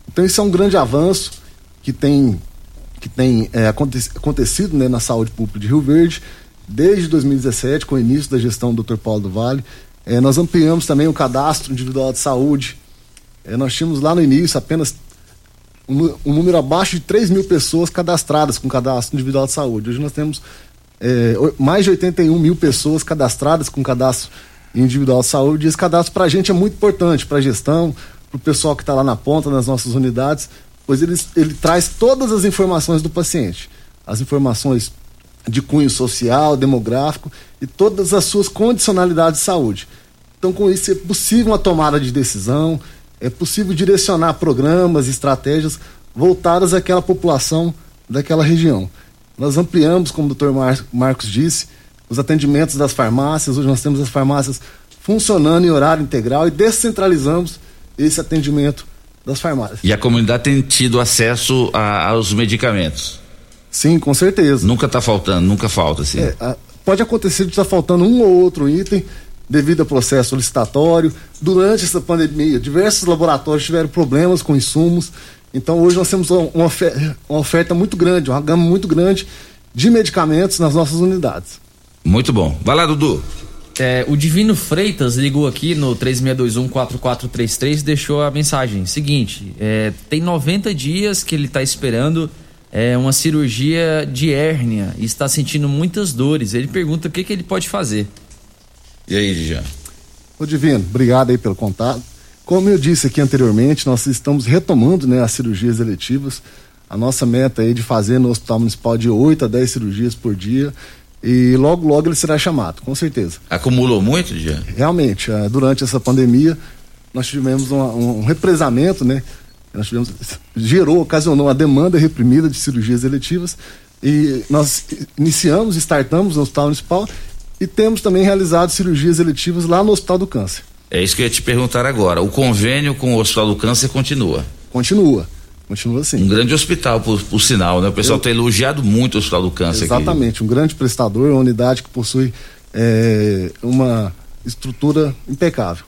Então, isso é um grande avanço que tem, que tem acontecido né, na saúde pública de Rio Verde desde 2017, com o início da gestão do Dr. Paulo do Vale é, nós ampliamos também o cadastro individual de saúde. É, nós tínhamos lá no início apenas um, um, número abaixo de 3 mil pessoas cadastradas com cadastro individual de saúde. Hoje nós temos é, mais de 81 mil pessoas cadastradas com cadastro individual de saúde. E esse cadastro para a gente é muito importante, para a gestão, para o pessoal que está lá na ponta nas nossas unidades, pois ele, ele traz todas as informações do paciente. As informações de cunho social, demográfico e todas as suas condicionalidades de saúde. Então, com isso, é possível uma tomada de decisão, é possível direcionar programas, estratégias voltadas àquela população daquela região. Nós ampliamos, como o doutor Mar Marcos disse, os atendimentos das farmácias. Hoje nós temos as farmácias funcionando em horário integral e descentralizamos esse atendimento das farmácias. E a comunidade tem tido acesso a, aos medicamentos? Sim, com certeza. Nunca está faltando, nunca falta, sim. É, a, pode acontecer de estar tá faltando um ou outro item devido ao processo licitatório. Durante essa pandemia, diversos laboratórios tiveram problemas com insumos. Então hoje nós temos uma oferta, uma oferta muito grande, uma gama muito grande de medicamentos nas nossas unidades. Muito bom. Vai lá, Dudu. É, o Divino Freitas ligou aqui no 3621-4433 deixou a mensagem seguinte: é, tem 90 dias que ele está esperando é, uma cirurgia de hérnia e está sentindo muitas dores. Ele pergunta o que, que ele pode fazer. E aí, Dijan? Ô Divino, obrigado aí pelo contato. Como eu disse aqui anteriormente, nós estamos retomando né, as cirurgias eletivas. A nossa meta é de fazer no Hospital Municipal de 8 a 10 cirurgias por dia. E logo, logo ele será chamado, com certeza. Acumulou muito, Dijan? Realmente, ah, durante essa pandemia, nós tivemos um, um represamento, né? nós tivemos, gerou, ocasionou a demanda reprimida de cirurgias eletivas e nós iniciamos, startamos no Hospital Municipal e temos também realizado cirurgias eletivas lá no Hospital do Câncer. É isso que eu ia te perguntar agora. O convênio com o Hospital do Câncer continua? Continua. Continua assim. Um grande hospital, por, por sinal, né? O pessoal tem elogiado muito o Hospital do Câncer. Exatamente, aqui. um grande prestador, uma unidade que possui é, uma estrutura impecável.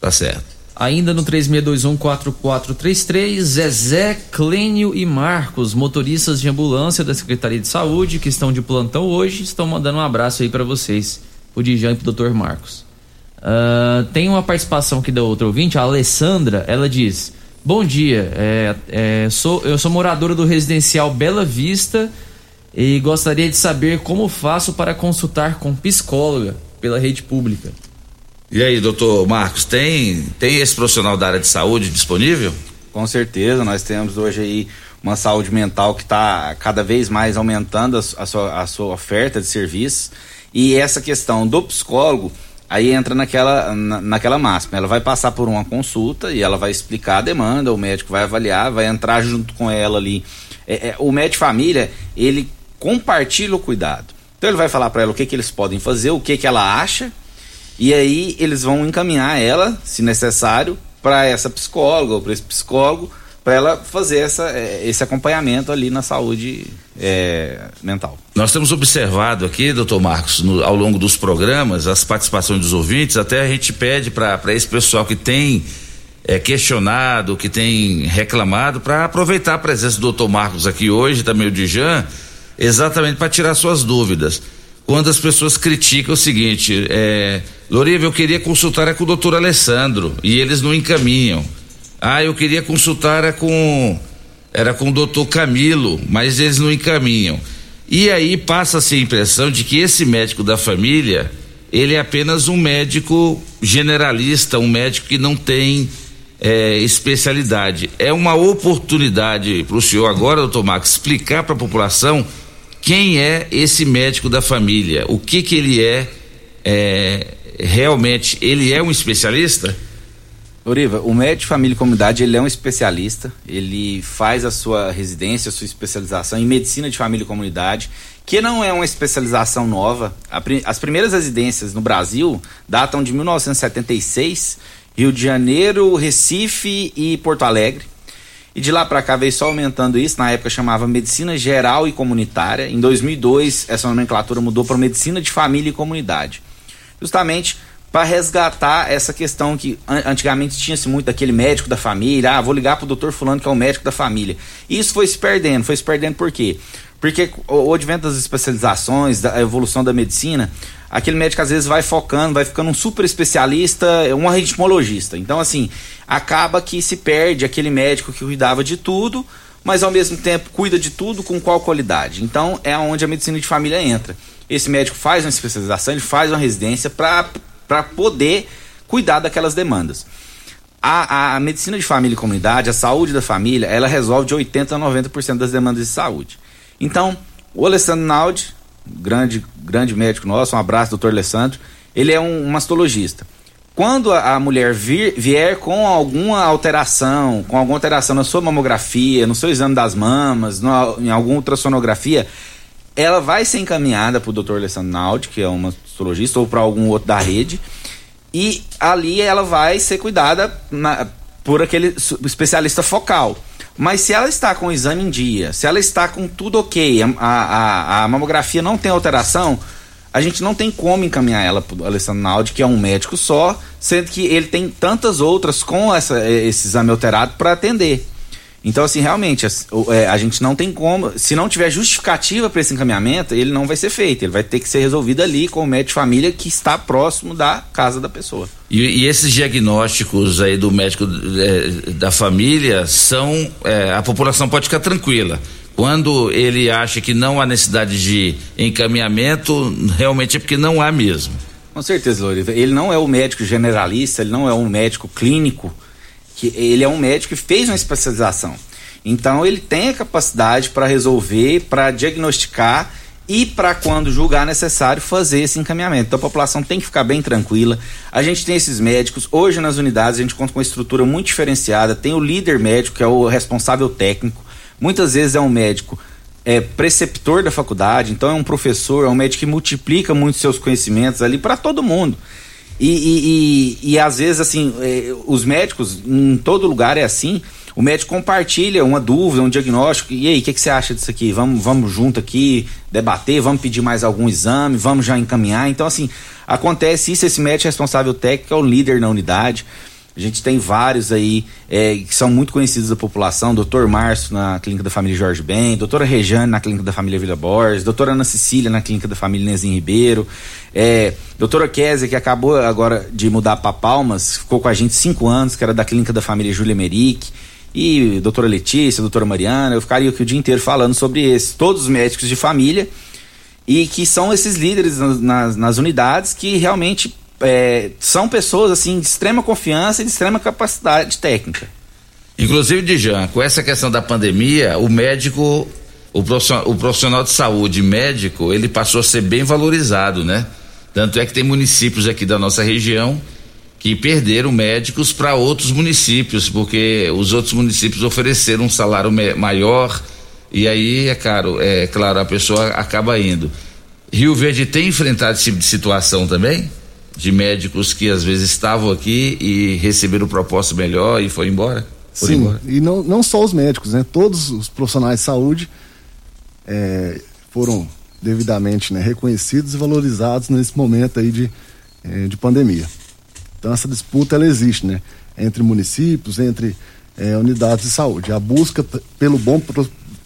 Tá certo. Ainda no 36214433, Zezé, Clênio e Marcos, motoristas de ambulância da Secretaria de Saúde, que estão de plantão hoje, estão mandando um abraço aí para vocês, o Dijan e pro Dr. Marcos. Uh, tem uma participação aqui da outra ouvinte, a Alessandra, ela diz: Bom dia, é, é, sou, eu sou moradora do residencial Bela Vista e gostaria de saber como faço para consultar com psicóloga pela rede pública. E aí, doutor Marcos, tem, tem esse profissional da área de saúde disponível? Com certeza, nós temos hoje aí uma saúde mental que está cada vez mais aumentando a, a, sua, a sua oferta de serviços. E essa questão do psicólogo, aí entra naquela, na, naquela máxima. Ela vai passar por uma consulta e ela vai explicar a demanda, o médico vai avaliar, vai entrar junto com ela ali. É, é, o médico família, ele compartilha o cuidado. Então ele vai falar para ela o que, que eles podem fazer, o que, que ela acha e aí eles vão encaminhar ela, se necessário, para essa psicóloga ou para esse psicólogo, para ela fazer essa, é, esse acompanhamento ali na saúde é, mental. Nós temos observado aqui, doutor Marcos, no, ao longo dos programas, as participações dos ouvintes, até a gente pede para esse pessoal que tem é, questionado, que tem reclamado, para aproveitar a presença do doutor Marcos aqui hoje, também o Dijan, exatamente para tirar suas dúvidas. quando as pessoas criticam o seguinte: é, Loriva, eu queria consultar com o doutor Alessandro e eles não encaminham. Ah, eu queria consultar é com era com o doutor Camilo, mas eles não encaminham. E aí passa-se a impressão de que esse médico da família, ele é apenas um médico generalista, um médico que não tem é, especialidade. É uma oportunidade para o senhor agora, doutor Max, explicar para a população quem é esse médico da família, o que que ele é, é realmente, ele é um especialista? Oriva, o médico de família e comunidade ele é um especialista, ele faz a sua residência, a sua especialização em medicina de família e comunidade, que não é uma especialização nova. As primeiras residências no Brasil datam de 1976, Rio de Janeiro, Recife e Porto Alegre. E de lá para cá veio só aumentando isso, na época chamava medicina geral e comunitária. Em 2002 essa nomenclatura mudou para medicina de família e comunidade. Justamente para resgatar essa questão que antigamente tinha-se muito daquele médico da família, ah, vou ligar pro doutor fulano que é o médico da família. E isso foi se perdendo, foi se perdendo por quê? Porque o advento das especializações, da evolução da medicina, aquele médico às vezes vai focando, vai ficando um super especialista, um ritmologista. Então, assim, acaba que se perde aquele médico que cuidava de tudo, mas ao mesmo tempo cuida de tudo com qual qualidade. Então, é onde a medicina de família entra. Esse médico faz uma especialização, ele faz uma residência para para poder cuidar daquelas demandas. A, a, medicina de família e comunidade, a saúde da família, ela resolve de 80% a 90% das demandas de saúde. Então, o Alessandro Naldi, grande, grande médico nosso, um abraço, doutor Alessandro, ele é um, um mastologista. Quando a, a mulher vir, vier com alguma alteração, com alguma alteração na sua mamografia, no seu exame das mamas, no, em alguma ultrassonografia, ela vai ser encaminhada para o Dr. Alessandro Naldi, que é um mastologista, ou para algum outro da rede, e ali ela vai ser cuidada na, por aquele especialista focal. Mas se ela está com o exame em dia, se ela está com tudo ok, a, a, a mamografia não tem alteração, a gente não tem como encaminhar ela para o Alessandro Naldi, que é um médico só, sendo que ele tem tantas outras com essa, esse exame alterado para atender. Então, assim, realmente, a, é, a, gente não tem como. Se não tiver justificativa para esse encaminhamento, ele não vai ser feito. Ele vai ter que ser resolvido ali com o médico de família que está próximo da casa da pessoa. E, e esses diagnósticos aí do médico é, da família são. É, a população pode ficar tranquila. Quando ele acha que não há necessidade de encaminhamento, realmente é porque não há mesmo. Com certeza, Loriva. Ele não é o médico generalista, ele não é um médico clínico que ele é um médico que fez uma especialização. Então ele tem a capacidade para resolver, para diagnosticar e para quando julgar necessário fazer esse encaminhamento. Então a população tem que ficar bem tranquila. A gente tem esses médicos. Hoje nas unidades a gente conta com uma estrutura muito diferenciada. Tem o líder médico, que é o responsável técnico. Muitas vezes é um médico é preceptor da faculdade, então é um professor, é um médico que multiplica muito seus conhecimentos ali para todo mundo. E, e, e, e às vezes, assim, é, os médicos, em todo lugar é assim, o médico compartilha uma dúvida, um diagnóstico, e aí, o que, que, você acha disso aqui? Vamos, vamos junto aqui debater, vamos pedir mais algum exame, vamos já encaminhar. Então, assim, acontece isso, esse médico responsável técnico é o líder na unidade. A gente tem vários aí é, que são muito conhecidos da população, doutor Márcio na clínica da família Jorge Ben, doutora Rejane na clínica da família Vila Borges, doutora Ana Cecília na clínica da família Nezinho Ribeiro, é, doutora Kézia, que acabou agora de mudar para Palmas, ficou com a gente cinco anos, que era da clínica da família Júlia Merick, e doutora Letícia, doutora Mariana, eu ficaria aqui o dia inteiro falando sobre esses, todos os médicos de família, e que são esses líderes nas, nas, nas unidades que realmente é, são pessoas assim de extrema confiança e de extrema capacidade técnica. Inclusive, Dijan, com essa questão da pandemia, o médico, o profissional, o profissional de saúde médico, ele passou a ser bem valorizado, né? Tanto é que tem municípios aqui da nossa região que perderam médicos para outros municípios, porque os outros municípios ofereceram um salário maior e aí é caro, é claro, a pessoa acaba indo. Rio Verde tem enfrentado esse tipo de situação também? De médicos que às vezes estavam aqui e receberam proposta melhor e foi embora? Sim, embora. e não, não só os médicos, né? Todos os profissionais de saúde é, foram devidamente né, reconhecidos e valorizados nesse momento aí de, é, de pandemia. Então essa disputa ela existe, né? Entre municípios, entre é, unidades de saúde. A busca pelo bom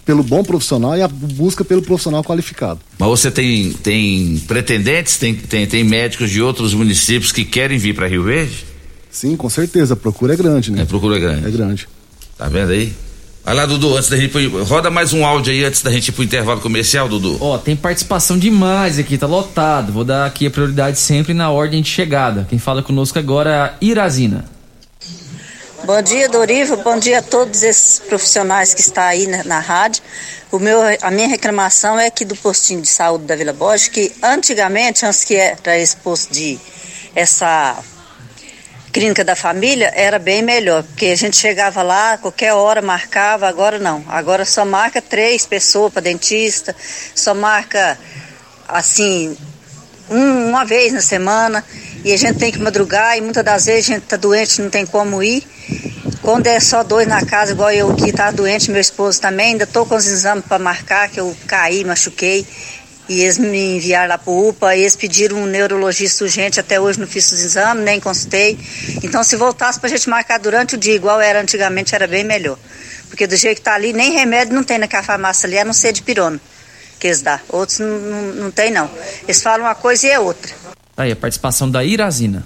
pelo bom profissional e a busca pelo profissional qualificado. Mas você tem, tem pretendentes, tem, tem, tem médicos de outros municípios que querem vir para Rio Verde? Sim, com certeza. A procura é grande, né? A procura é grande. É grande. Tá vendo aí? Vai lá, Dudu, antes da gente. Roda mais um áudio aí antes da gente ir pro intervalo comercial, Dudu. Ó, tem participação demais aqui, tá lotado. Vou dar aqui a prioridade sempre na ordem de chegada. Quem fala conosco agora é a Irazina. Bom dia, Doriva. Bom dia a todos esses profissionais que estão aí na, na, rádio. O meu, a minha reclamação é que do postinho de saúde da Vila Borges, que antigamente, antes que era esse posto de essa clínica da família, era bem melhor, porque a gente chegava lá, qualquer hora marcava, agora não. Agora só marca três pessoas para dentista, só marca assim um, uma vez na semana e a gente tem que madrugar e muitas das vezes a gente tá doente, não tem como ir. Quando é só dois na casa, igual eu que tá doente, meu esposo também, ainda tô com os exames para marcar, que eu caí, machuquei. E eles me enviaram lá pro UPA, e eles pediram um neurologista urgente, até hoje não fiz os exames, nem consultei. Então se voltasse pra gente marcar durante o dia, igual era antigamente, era bem melhor. Porque do jeito que tá ali, nem remédio não tem naquela farmácia ali, a não ser de pirona que eles dão. Outros não, não, não tem não. Eles falam uma coisa e é outra. Aí, a participação da Irazina.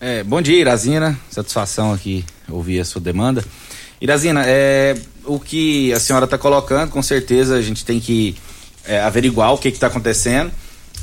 É, bom dia, Irazina. Satisfação aqui ouvir a sua demanda. Irazina, é, o que a senhora está colocando, com certeza a gente tem que é, averiguar o que está acontecendo.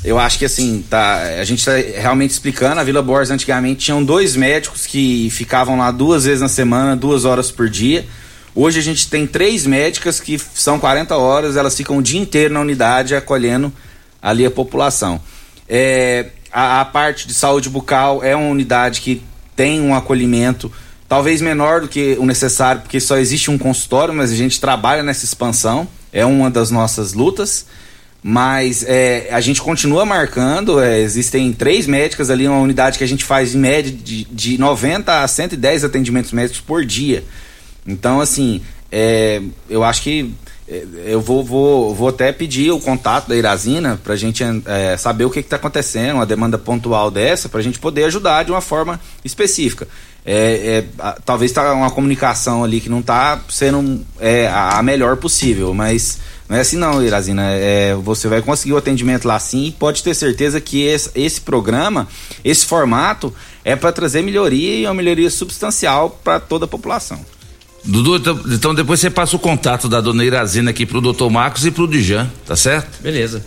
Eu acho que assim, tá, a gente está realmente explicando. A Vila Borges antigamente tinham dois médicos que ficavam lá duas vezes na semana, duas horas por dia. Hoje a gente tem três médicas que são 40 horas, elas ficam o dia inteiro na unidade acolhendo ali a população. É, a, a, parte de saúde bucal é uma unidade que tem um acolhimento talvez menor do que o necessário, porque só existe um consultório, mas a gente trabalha nessa expansão, é uma das nossas lutas. Mas é, a gente continua marcando, é, existem três médicas ali, uma unidade que a gente faz em média de, de 90 a 110 atendimentos médicos por dia. Então, assim, é, eu acho que eu vou, vou, vou até pedir o contato da Irazina para a gente é, saber o que está acontecendo, uma demanda pontual dessa, para a gente poder ajudar de uma forma específica. É, é, talvez está uma comunicação ali que não está sendo é, a, a, melhor possível, mas não é assim não, Irazina. É, você vai conseguir o atendimento lá sim e pode ter certeza que esse, esse programa, esse formato, é para trazer melhoria e uma melhoria substancial para toda a população. Dudu, então, então depois você passa o contato da dona Irazina aqui pro doutor Marcos e pro Dijan, tá certo? Beleza.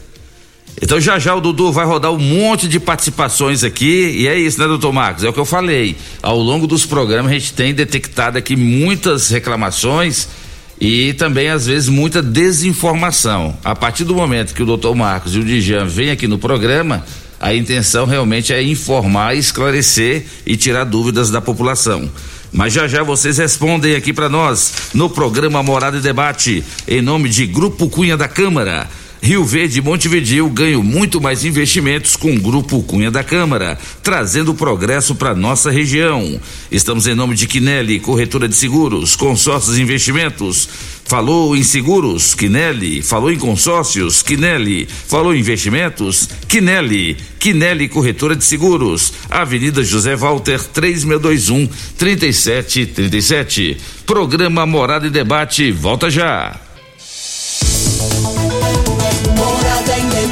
Então já já o Dudu vai rodar um monte de participações aqui e é isso, né, doutor Marcos? É o que eu falei. Ao longo dos programas a gente tem detectado aqui muitas reclamações e também às vezes muita desinformação. A partir do momento que o doutor Marcos e o Dijan vêm aqui no programa, a intenção realmente é informar, esclarecer e tirar dúvidas da população. Mas já já vocês respondem aqui para nós no programa Morada e Debate, em nome de Grupo Cunha da Câmara. Rio Verde e Montevidil ganham muito mais investimentos com o Grupo Cunha da Câmara, trazendo progresso para nossa região. Estamos em nome de Quinelli, corretora de seguros, consórcios e investimentos. Falou em seguros, Quinelli. Falou em consórcios, Quinelli. Falou em investimentos, Quinelli. Quinelli, corretora de seguros. Avenida José Walter, 3621 3737. Programa Morada e Debate, volta já.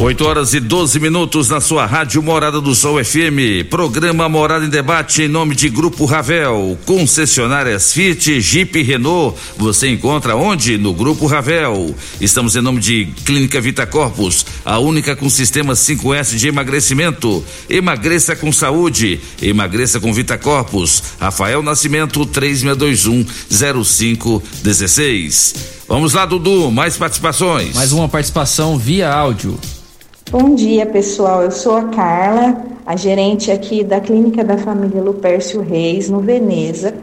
8 horas e 12 minutos na sua rádio Morada do Sol FM. Programa Morada em Debate em nome de Grupo Ravel. Concessionárias Fiat, Jeep Renault. Você encontra onde? No Grupo Ravel. Estamos em nome de Clínica Vita Corpus, a única com sistema 5S de emagrecimento. Emagreça com saúde. Emagreça com Vita Corpus. Rafael Nascimento 3621 0516. Vamos lá, Dudu, mais participações. Mais uma participação via áudio. Bom dia, pessoal. Eu sou a Carla, a gerente aqui da Clínica da Família Lupércio Reis, no Veneza.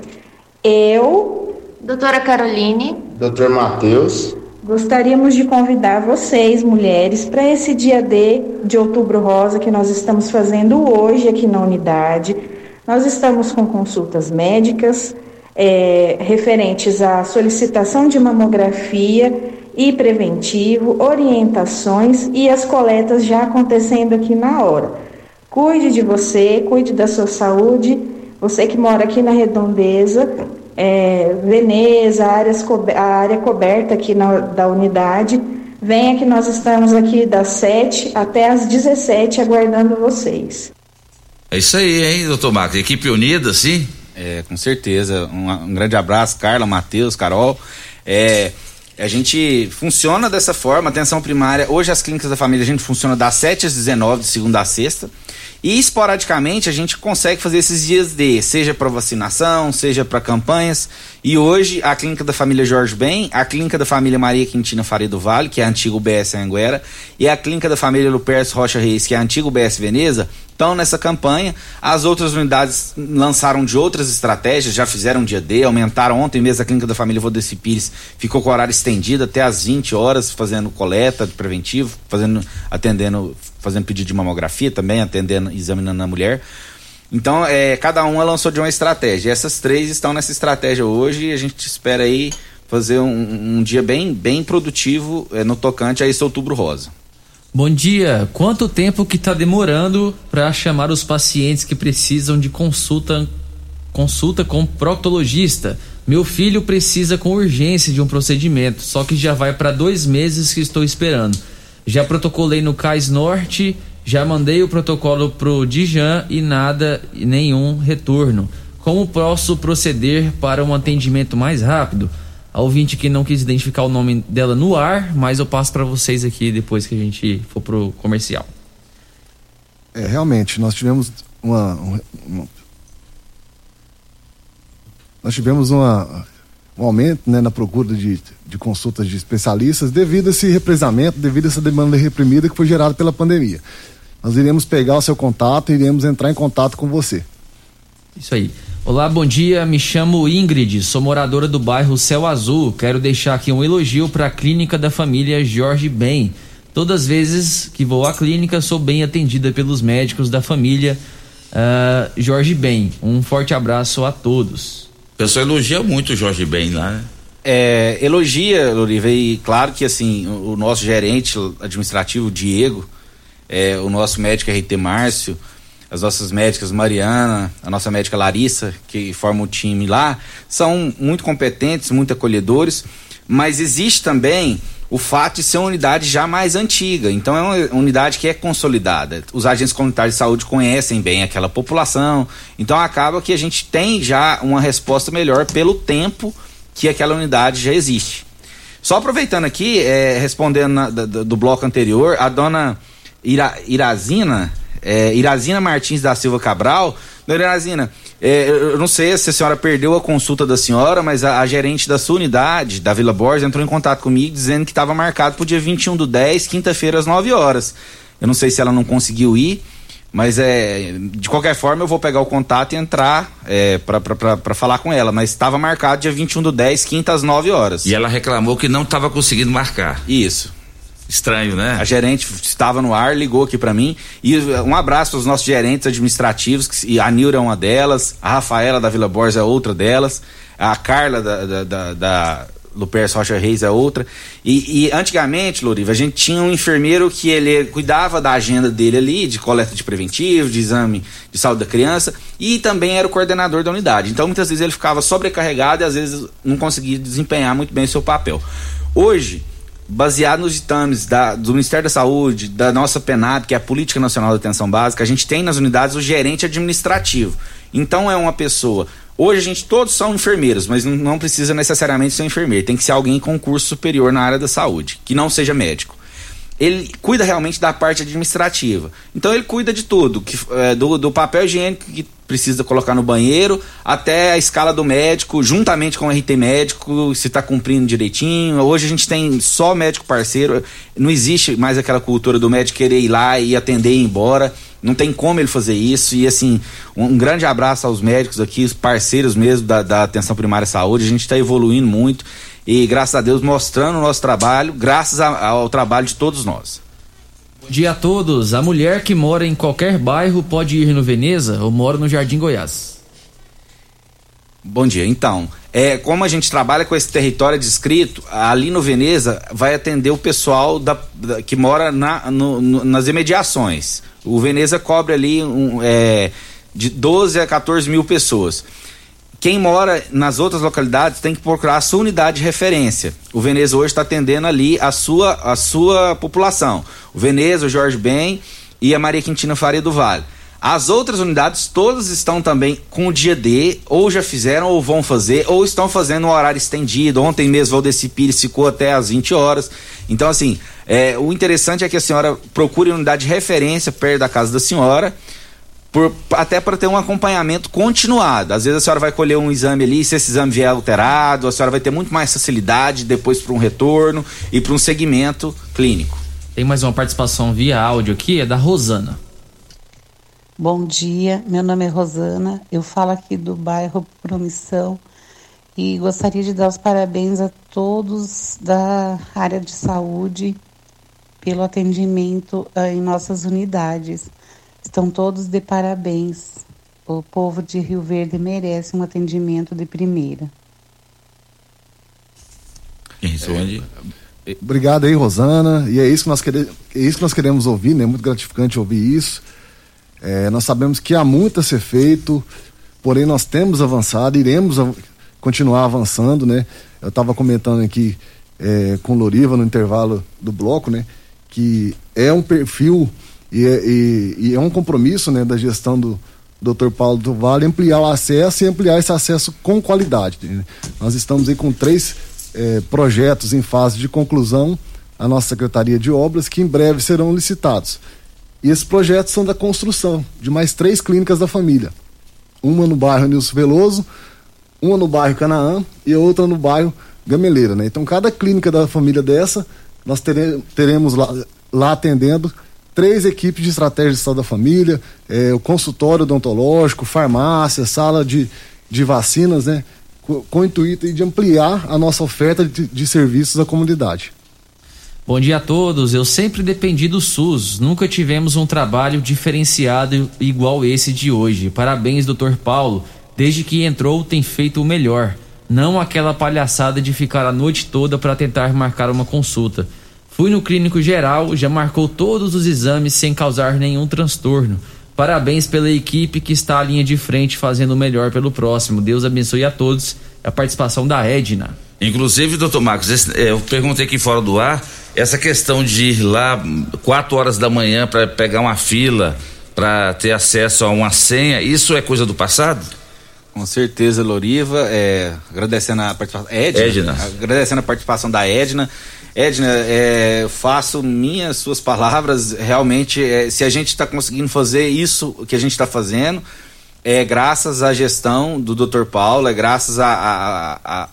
Eu, doutora Caroline, doutor Matheus, gostaríamos de convidar vocês, mulheres, para esse dia D de Outubro Rosa que nós estamos fazendo hoje aqui na unidade. Nós estamos com consultas médicas, é, referentes à solicitação de mamografia e preventivo, orientações e as coletas já acontecendo aqui na hora. Cuide de você, cuide da sua saúde. Você que mora aqui na Redondeza, é, Veneza, áreas, a área coberta aqui na, da unidade, venha que nós estamos aqui das 7 até as 17 aguardando vocês. É isso aí, hein, doutor Marcos? Equipe unida, sim? É, com certeza. Um, um grande abraço, Carla, Matheus, Carol. É, a gente funciona dessa forma, atenção primária. Hoje as clínicas da família a gente funciona das 7 às 19, de segunda a sexta. E esporadicamente a gente consegue fazer esses dias de, seja para vacinação, seja para campanhas. E hoje a clínica da família Jorge Bem, a clínica da família Maria Quintina Faria do Vale, que é a antiga UBS Anguera, e a clínica da família Lupercio Rocha Reis, que é a antiga UBS Veneza, estão nessa campanha. As outras unidades lançaram de outras estratégias, já fizeram dia D, aumentaram ontem mesmo a clínica da família Vodeci Pires, ficou com o horário estendido até às 20 horas, fazendo coleta preventivo, fazendo, atendendo, fazendo pedido de mamografia também, atendendo, examinando a mulher. Então, é, cada uma lançou de uma estratégia. Essas três estão nessa estratégia hoje e a gente espera aí fazer um, um dia bem, bem produtivo é, no tocante a esse outubro rosa. Bom dia. Quanto tempo que está demorando para chamar os pacientes que precisam de consulta consulta com proctologista? Meu filho precisa com urgência de um procedimento, só que já vai para dois meses que estou esperando. Já protocolei no Cais Norte, já mandei o protocolo pro Dijan e nada, nenhum retorno. Como posso proceder para um atendimento mais rápido? A ouvinte que não quis identificar o nome dela no ar, mas eu passo para vocês aqui depois que a gente for pro comercial. É, realmente, nós tivemos uma, uma nós tivemos uma, um aumento né, na procura de, de consultas de especialistas devido a esse represamento, devido a essa demanda reprimida que foi gerada pela pandemia. Nós iremos pegar o seu contato e iremos entrar em contato com você. Isso aí. Olá, bom dia. Me chamo Ingrid, sou moradora do bairro Céu Azul. Quero deixar aqui um elogio para a clínica da família Jorge Bem. Todas as vezes que vou à clínica, sou bem atendida pelos médicos da família uh, Jorge Bem. Um forte abraço a todos. O pessoal elogia muito o Jorge Bem lá, né? É, elogia, Loriva, e claro que assim, o, o nosso gerente administrativo, Diego, é, o nosso médico RT Márcio, as nossas médicas Mariana, a nossa médica Larissa, que forma o time lá, são muito competentes, muito acolhedores, mas existe também o fato de ser uma unidade já mais antiga. Então é uma unidade que é consolidada. Os agentes comunitários de saúde conhecem bem aquela população. Então acaba que a gente tem já uma resposta melhor pelo tempo que aquela unidade já existe. Só aproveitando aqui, é, respondendo na, do, do, bloco anterior, a dona Ira, Irazina, é, Irazina Martins da Silva Cabral. Dona Irazina, é, eu não sei se a senhora perdeu a consulta da senhora, mas a, a gerente da sua unidade, da Vila Borges, entrou em contato comigo dizendo que estava marcado para o dia 21 do 10, quinta-feira, às 9 horas. Eu não sei se ela não conseguiu ir, mas é, de qualquer forma eu vou pegar o contato e entrar é, para falar com ela. Mas estava marcado dia 21 do 10, quinta, às 9 horas. E ela reclamou que não estava conseguindo marcar. Isso. Estranho, né? A gerente estava no ar, ligou aqui para mim. E um abraço para os nossos gerentes administrativos, que, a Nilra é uma delas, a Rafaela da Vila Borges é outra delas, a Carla da, da, da, da Lupercio Rocha Reis é outra. E, e, antigamente, Loriva, a gente tinha um enfermeiro que ele cuidava da agenda dele ali, de coleta de preventivo, de exame de saúde da criança, e também era o coordenador da unidade. Então, muitas vezes ele ficava sobrecarregado e às vezes não conseguia desempenhar muito bem o seu papel. Hoje, baseado nos ditames da, do Ministério da Saúde, da nossa PENAB, que é a Política Nacional de Atenção Básica, a gente tem nas unidades o gerente administrativo. Então é uma pessoa. Hoje a gente todos são enfermeiros, mas não precisa necessariamente ser enfermeiro. Tem que ser alguém com curso superior na área da saúde, que não seja médico ele cuida realmente da parte administrativa. Então ele cuida de tudo, que, é, do, do, papel higiênico que precisa colocar no banheiro, até a escala do médico, juntamente com o RT médico, se está cumprindo direitinho. Hoje a gente tem só médico parceiro, não existe mais aquela cultura do médico querer ir lá e atender e ir embora. Não tem como ele fazer isso. E assim, um, grande abraço aos médicos aqui, os parceiros mesmo da, da atenção primária à saúde. A gente está evoluindo muito e graças a Deus mostrando o nosso trabalho, graças a, ao trabalho de todos nós. Dia a todos. A mulher que mora em qualquer bairro pode ir no Veneza ou mora no Jardim Goiás? Bom dia. Então, é, como a gente trabalha com esse território descrito, ali no Veneza vai atender o pessoal da, da- que mora na- no- no- nas imediações. O Veneza cobre ali um, é, de 12 a 14 mil pessoas. Quem mora nas outras localidades tem que procurar a sua unidade de referência. O Veneza hoje está atendendo ali a sua, a sua população. O Veneza, o Jorge Ben e a Maria Quintina Faria do Vale. As outras unidades todas estão também com o dia D, ou já fizeram, ou vão fazer, ou estão fazendo um horário estendido. Ontem mesmo o Valdeci Pires ficou até às 20 horas. Então, assim, é, o interessante é que a senhora procure unidade de referência perto da casa da senhora, por- até para ter um acompanhamento continuado. Às vezes a senhora vai colher um exame ali, se esse exame vier alterado, a senhora vai ter muito mais facilidade depois para um retorno e para um segmento clínico. Tem mais uma participação via áudio aqui, é da Rosana. Bom dia, meu nome é Rosana, eu falo aqui do bairro Promissão e gostaria de dar os parabéns a todos da área de saúde pelo atendimento eh, em nossas unidades. Estão todos de parabéns. O povo de Rio Verde merece um atendimento de primeira. Quem responde? Obrigado aí, Rosana. E é isso que nós queremos, é isso que nós queremos ouvir, né? Muito gratificante ouvir isso. É, nós sabemos que há muito a ser feito, porém nós temos avançado, iremos av- continuar avançando, né? Eu estava comentando aqui é, com o Loriva no intervalo do bloco, né? Que é um perfil e é, e- e é um compromisso, né? Da gestão do Dr. Paulo do Vale ampliar o acesso e ampliar esse acesso com qualidade. Nós estamos aí com três eh, projetos em fase de conclusão, a nossa Secretaria de Obras, que em breve serão licitados. E esses projetos são da construção de mais três clínicas da família. Uma no bairro Nilson Veloso, uma no bairro Canaã e outra no bairro Gameleira. Né? Então, cada clínica da família dessa, nós tere- teremos lá, lá atendendo três equipes de estratégia de saúde da família, eh, o consultório odontológico, farmácia, sala de, de vacinas, né? Com, com o intuito de ampliar a nossa oferta de, de serviços à comunidade. Bom dia a todos. Eu sempre dependi do SUS. Nunca tivemos um trabalho diferenciado igual esse de hoje. Parabéns, doutor Paulo. Desde que entrou, tem feito o melhor. Não aquela palhaçada de ficar a noite toda para tentar marcar uma consulta. Fui no clínico geral, já marcou todos os exames sem causar nenhum transtorno. Parabéns pela equipe que está à linha de frente fazendo o melhor pelo próximo. Deus abençoe a todos. A participação da Edna. Inclusive, doutor Marcos, esse- é, eu perguntei aqui fora do ar, essa questão de ir lá 4 horas da manhã para pegar uma fila, para ter acesso a uma senha, isso é coisa do passado? Com certeza, Loriva, é, agradecendo a participação. Edna, Edna. Agradecendo a participação da Edna. Edna, é, faço minhas suas palavras. Realmente, é, se a gente está conseguindo fazer isso que a gente está fazendo, é graças à gestão do Dr. Paulo, é graças à a, a,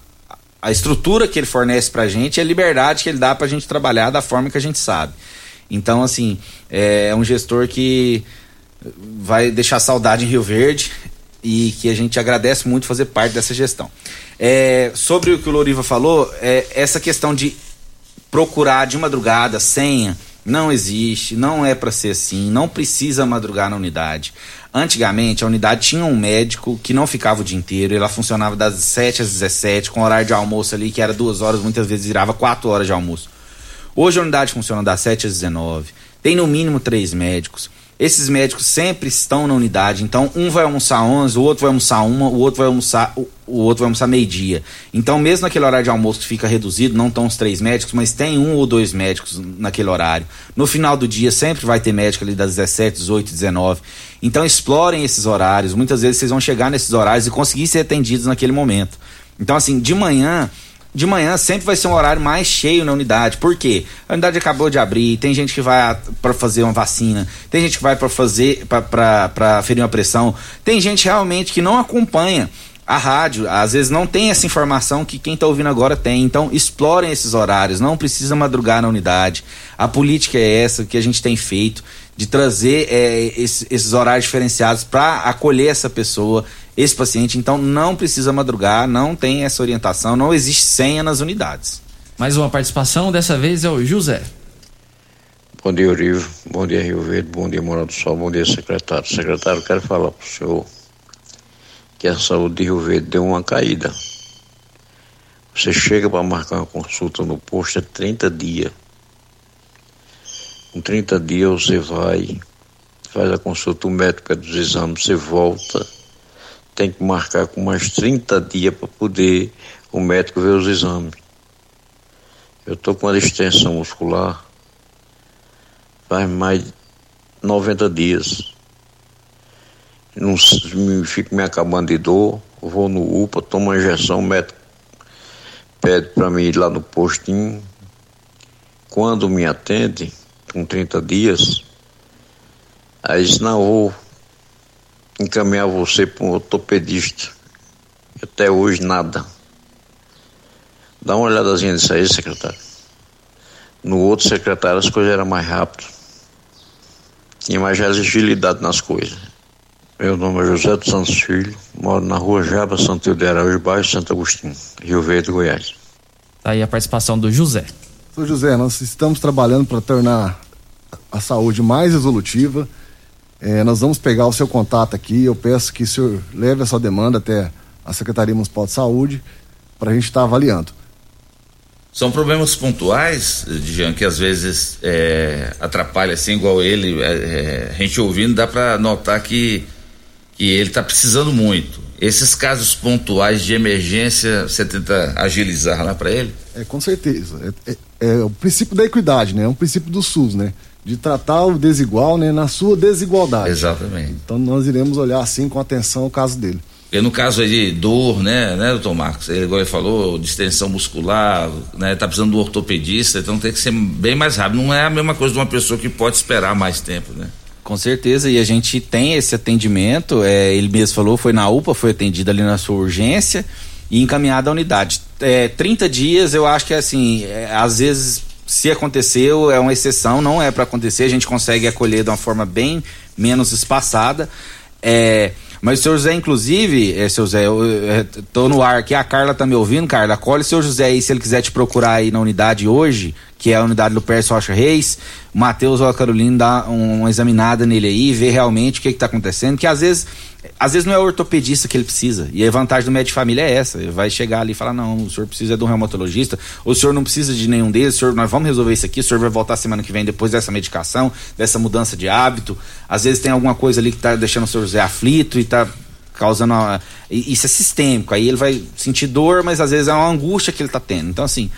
a estrutura que ele fornece para a gente e a liberdade que ele dá para a gente trabalhar da forma que a gente sabe. Então, assim, é um gestor que vai deixar saudade em Rio Verde e que a gente agradece muito fazer parte dessa gestão. É, sobre o que o Loriva falou, é, essa questão de procurar de madrugada senha não existe, não é para ser assim, não precisa madrugar na unidade. Antigamente a unidade tinha um médico que não ficava o dia inteiro, ela funcionava das 7 às 17, com horário de almoço ali que era duas horas, muitas vezes virava quatro horas de almoço. Hoje a unidade funciona das 7 às 19. Tem no mínimo três médicos. Esses médicos sempre estão na unidade, então um vai almoçar 11, o outro vai almoçar uma, o outro vai almoçar o, o outro vai almoçar meio-dia. Então, mesmo naquele horário de almoço que fica reduzido, não estão os três médicos, mas tem um ou dois médicos naquele horário. No final do dia sempre vai ter médico ali das 17, 18, 19. Então, explorem esses horários. Muitas vezes vocês vão chegar nesses horários e conseguir ser atendidos naquele momento. Então, assim, de manhã de manhã sempre vai ser um horário mais cheio na unidade. Por quê? A unidade acabou de abrir, tem gente que vai para fazer uma vacina, tem gente que vai para fazer para ferir uma pressão, tem gente realmente que não acompanha a rádio, às vezes não tem essa informação que quem está ouvindo agora tem. Então, explorem esses horários, não precisa madrugar na unidade. A política é essa que a gente tem feito de trazer é, esse- esses horários diferenciados para acolher essa pessoa, esse paciente. Então, não precisa madrugar, não tem essa orientação, não existe senha nas unidades. Mais uma participação, dessa vez é o José. Bom dia, Urivo. Bom dia, Rio Verde. Bom dia, Morado do Sol. Bom dia, secretário. Secretário, quero falar para o senhor que a saúde de Rio Verde deu uma caída. Você chega para marcar uma consulta no posto é 30 dias. Com 30 dias você vai, faz a consulta, o médico pede os exames, você volta. Tem que marcar com mais 30 dias para poder o médico ver os exames. Eu estou com uma distensão muscular faz mais de 90 dias. Não fico me acabando de dor, vou no UPA, tomo uma injeção, o médico pede para mim ir lá no postinho. Quando me atende, com 30 dias, aí diz, não, vou encaminhar você para um ortopedista. Até hoje nada. Dá uma olhadazinha nisso aí, secretário. No outro secretário as coisas eram mais rápidas. Tinha mais agilidade nas coisas. Meu nome é José dos Santos Filho, moro na rua Jaba, Santo de Araújo, bairro Santo Agostinho, Rio Verde, Goiás. Tá aí a participação do José. Sou José, nós estamos trabalhando para tornar a saúde mais resolutiva. É, nós vamos pegar o seu contato aqui. Eu peço que o senhor leve a sua demanda até a Secretaria Municipal de Saúde para a gente estar tá avaliando. São problemas pontuais, Jean, que às vezes é, atrapalha, assim, igual ele. É, é a gente ouvindo, dá para notar que, que ele está precisando muito. Esses casos pontuais de emergência, você tenta agilizar lá para ele? É, com certeza. É, é, é, o princípio da equidade, né? É um princípio do SUS, né? De tratar o desigual, né? Na sua desigualdade. Exatamente. Então nós iremos olhar assim com atenção o caso dele. E no caso aí de dor, né, né, doutor Marcos? Ele agora falou, distensão muscular, né, tá precisando do ortopedista, então tem que ser bem mais rápido. Não é a mesma coisa de uma pessoa que pode esperar mais tempo, né? Com certeza, e a gente tem esse atendimento, é, ele mesmo falou, foi na UPA, foi atendido ali na sua urgência e encaminhado à unidade. É, 30 dias, eu acho que assim, é, às vezes, se aconteceu, é uma exceção, não é para acontecer, a gente consegue acolher de uma forma bem menos espaçada. É, mas o senhor José, inclusive, é, seu José, eu, eu, tô no ar aqui, a Carla tá me ouvindo, Carla, colhe o seu José aí, se ele quiser te procurar aí na unidade hoje, que é a unidade do Pércio Rocha Reis, o Matheus ou a Carolina dá um, uma examinada nele aí, vê realmente o que que tá acontecendo, que às vezes, às vezes não é o ortopedista que ele precisa, e a vantagem do médico de família é essa, ele vai chegar ali e falar, não, o senhor precisa de um reumatologista, o senhor não precisa de nenhum deles, senhor, nós vamos resolver isso aqui, o senhor vai voltar semana que vem depois dessa medicação, dessa mudança de hábito, às vezes tem alguma coisa ali que tá deixando o senhor José aflito e tá causando uma, isso é sistêmico aí ele vai sentir dor mas às vezes é uma angústia que ele está tendo. Então assim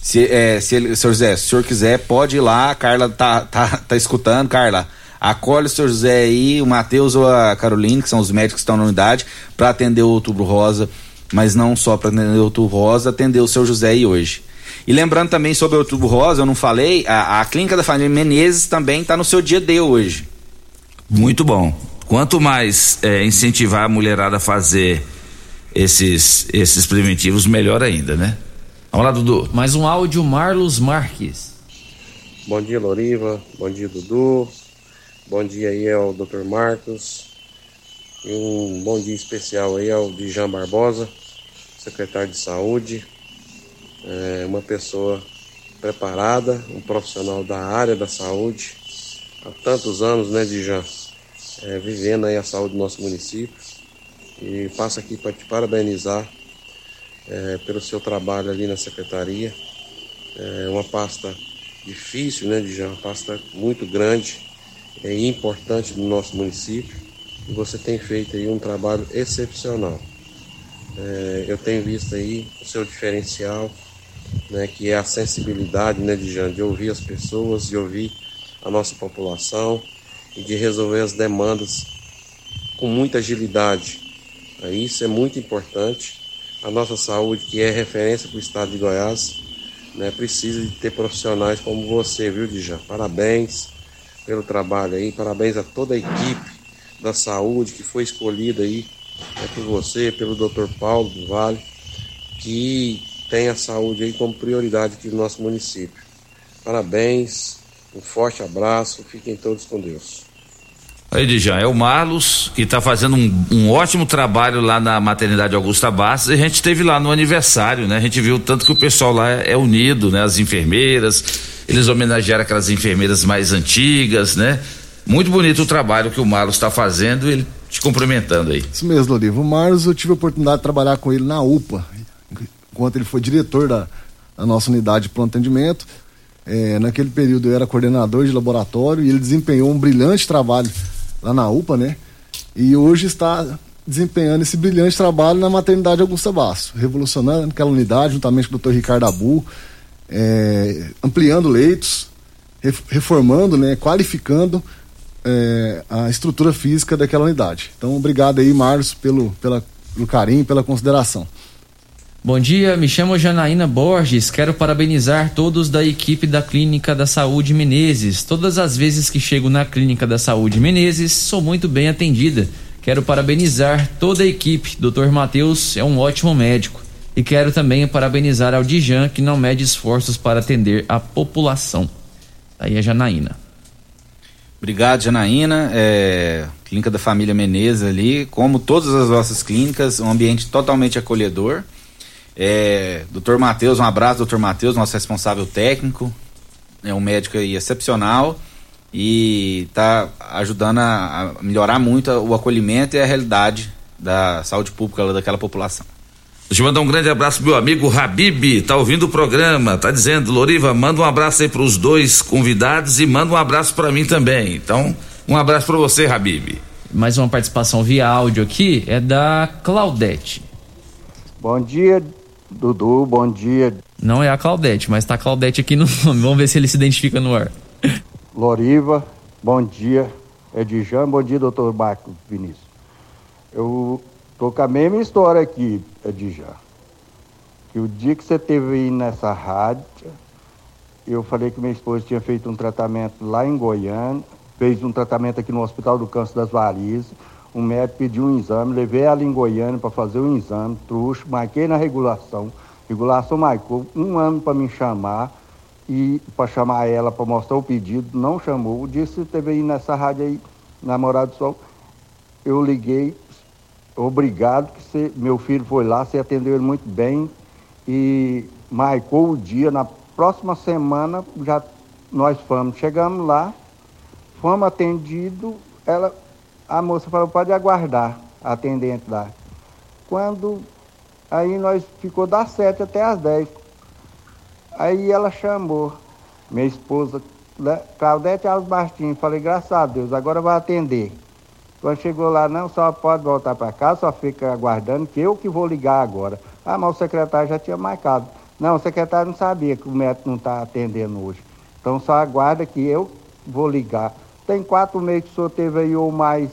se, é, se ele, senhor José se o senhor quiser pode ir lá. A Carla tá, tá, tá escutando. Carla acolhe o senhor José aí o Matheus ou a Carolina que são os médicos que estão na unidade para atender o outubro rosa. Mas não só para atender o outubro rosa atender o senhor José aí hoje. E lembrando também sobre o outubro rosa eu não falei a, a clínica da família Menezes também está no seu dia D hoje. Muito bom. Quanto mais é, incentivar a mulherada a fazer esses, esses preventivos, melhor ainda, né? Vamos lá, Dudu. Mais um áudio, Marlos Marques. Bom dia, Loriva. Bom dia, Dudu. Bom dia aí ao Dr. Marcos. E um bom dia especial aí ao Dijan Barbosa, secretário de Saúde. É uma pessoa preparada, um profissional da área da saúde. Há tantos anos, né, Dijan? é, vivendo aí a saúde do nosso município. E passo aqui para te parabenizar é, pelo seu trabalho ali na secretaria. É uma pasta difícil, né, de uma pasta muito grande e importante do nosso município. E você tem feito aí um trabalho excepcional. É, eu tenho visto aí o seu diferencial, né, que é a sensibilidade, né, de, de ouvir as pessoas, de ouvir a nossa população e de resolver as demandas com muita agilidade. Isso é muito importante. A nossa saúde, que é referência para o estado de Goiás, né, precisa de ter profissionais como você, viu, Dijá? Parabéns pelo trabalho aí, parabéns a toda a equipe da saúde que foi escolhida aí né, por você, pelo Dr. Paulo do Vale, que tem a saúde aí como prioridade aqui do nosso município. Parabéns, um forte abraço, fiquem todos com Deus. Aí, Dijan, é o Marlos, que está fazendo um, um, ótimo trabalho lá na maternidade Augusta Bastos, e a gente esteve lá no aniversário, né? A gente viu tanto que o pessoal lá é, é unido, né? As enfermeiras, eles homenagearam aquelas enfermeiras mais antigas, né? Muito bonito o trabalho que o Marlos está fazendo, ele te cumprimentando aí. Isso mesmo, Loriva. O Marlos, eu tive a oportunidade de trabalhar com ele na UPA, enquanto ele foi diretor da, da nossa unidade de pronto atendimento. É, naquele período eu era coordenador de laboratório e ele desempenhou um brilhante trabalho lá na UPA, né? E hoje está desempenhando esse brilhante trabalho na maternidade Augusta Basso, revolucionando aquela unidade juntamente com o Dr. Ricardo Abu, é, ampliando leitos, reformando, né, qualificando é, a estrutura física daquela unidade. Então, obrigado aí, Marlos, pelo, pela, pelo carinho, pela consideração. Bom dia, me chamo Janaína Borges. Quero parabenizar todos da equipe da Clínica da Saúde Menezes. Todas as vezes que chego na Clínica da Saúde Menezes, sou muito bem atendida. Quero parabenizar toda a equipe. Dr. Matheus é um ótimo médico. E quero também parabenizar ao Dijan, que não mede esforços para atender a população. Aí é Janaína. Obrigado, Janaína. É, clínica da família Menezes ali, como todas as nossas clínicas, um ambiente totalmente acolhedor. É, doutor Matheus, um abraço, doutor Matheus, nosso responsável técnico. É um médico aí excepcional e está ajudando a, a, melhorar muito o acolhimento e a realidade da saúde pública daquela população. Deixa eu mandar um grande abraço pro meu amigo Habib, tá ouvindo o programa, tá dizendo, Loriva, manda um abraço aí pros dois convidados e manda um abraço para mim também. Então, um abraço para você, Habib. Mais uma participação via áudio aqui é da Claudete. Bom dia, Dudu, bom dia. Não é a Claudete, mas tá a Claudete aqui no nome. Vamos ver se ele se identifica no ar. Loriva, bom dia. Edjan, bom dia, doutor Marco Vinícius. Eu tô com a mesma história aqui, Edjan. Que o dia que você teve aí nessa rádio, eu falei que minha esposa tinha feito um tratamento lá em Goiânia, fez um tratamento aqui no Hospital do Câncer das Varizes o médico pediu um exame, levei ela em Goiânia para fazer o um exame, trouxe, marquei na regulação. Regulação marcou um ano para me chamar e para chamar ela para mostrar o pedido, não chamou. Disse teve aí nessa rádio aí, Namorado do Sol. Eu liguei, obrigado, que você, meu filho foi lá, você atendeu ele muito bem e marcou o dia. Na próxima semana já nós fomos, chegamos lá, fomos atendidos, ela a moça falou, pode aguardar, a atendente lá. Quando aí nós ficou das sete até as dez. Aí ela chamou minha esposa, né, Claudete Alves Martins. Falei, graças a Deus, agora vai atender. Quando chegou lá, não, só pode voltar para casa, só fica aguardando, que eu que vou ligar agora. Ah, mas o secretário já tinha marcado. Não, o secretário não sabia que o médico não está atendendo hoje. Então só aguarda que eu vou ligar. Tem quatro meses que o senhor teve aí ou mais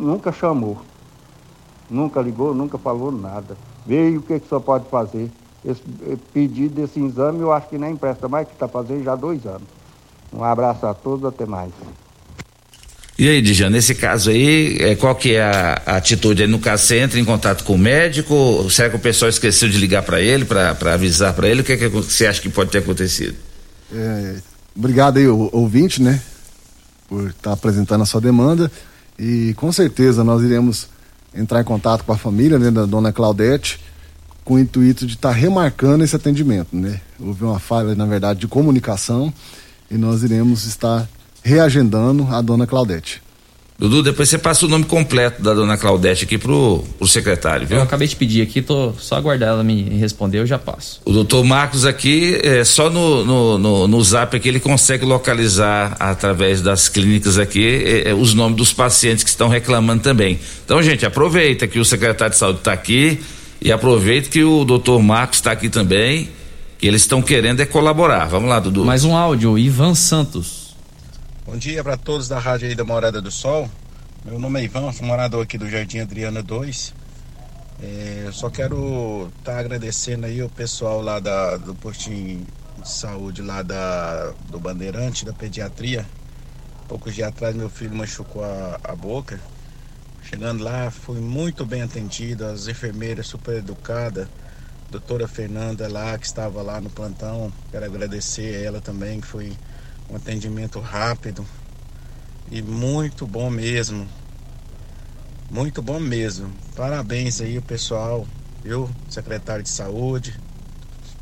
nunca chamou, nunca ligou, nunca falou nada. Veio o que, que o senhor pode fazer. Esse eh, pedido desse exame eu acho que nem presta mais, que está fazendo já dois anos. Um abraço a todos, até mais. E aí, Dijan, nesse caso aí, é, qual que é a, a, atitude? Aí, no caso, você entra em contato com o médico? Será que o pessoal esqueceu de ligar para ele, para avisar para ele? O que, é que você acha que pode ter acontecido? É, obrigado aí, ouvinte, né, por estar tá apresentando a sua demanda. E com certeza nós iremos entrar em contato com a família né, da dona Claudete com o intuito de estar tá remarcando esse atendimento, né? Houve uma falha, na verdade, de comunicação e nós iremos estar reagendando a dona Claudete. Dudu, depois você passa o nome completo da dona Claudete aqui pro, pro secretário, viu? Eu acabei de pedir aqui, tô só aguardar ela me responder, eu já passo. O doutor Marcos aqui, é, só no, no, no, no zap aqui ele consegue localizar através das clínicas aqui é, é, os nomes dos pacientes que estão reclamando também. Então, gente, aproveita que o secretário de saúde está aqui e aproveita que o doutor Marcos está aqui também, que eles estão querendo é colaborar. Vamos lá, Dudu. Mais um áudio, Ivan Santos. Bom dia para todos da rádio aí da Morada do Sol. Meu nome é Ivan, sou morador aqui do Jardim Adriana 2. É, eu só quero estar tá agradecendo aí o pessoal lá da, do postinho de saúde lá da, do Bandeirante, da pediatria. Poucos dias atrás meu filho machucou a, a boca. Chegando lá, fui muito bem atendido, as enfermeiras super educadas, doutora Fernanda lá, que estava lá no plantão, quero agradecer a ela também, que foi um atendimento rápido e muito bom mesmo. Muito bom mesmo. Parabéns aí, pessoal. Eu, secretário de saúde,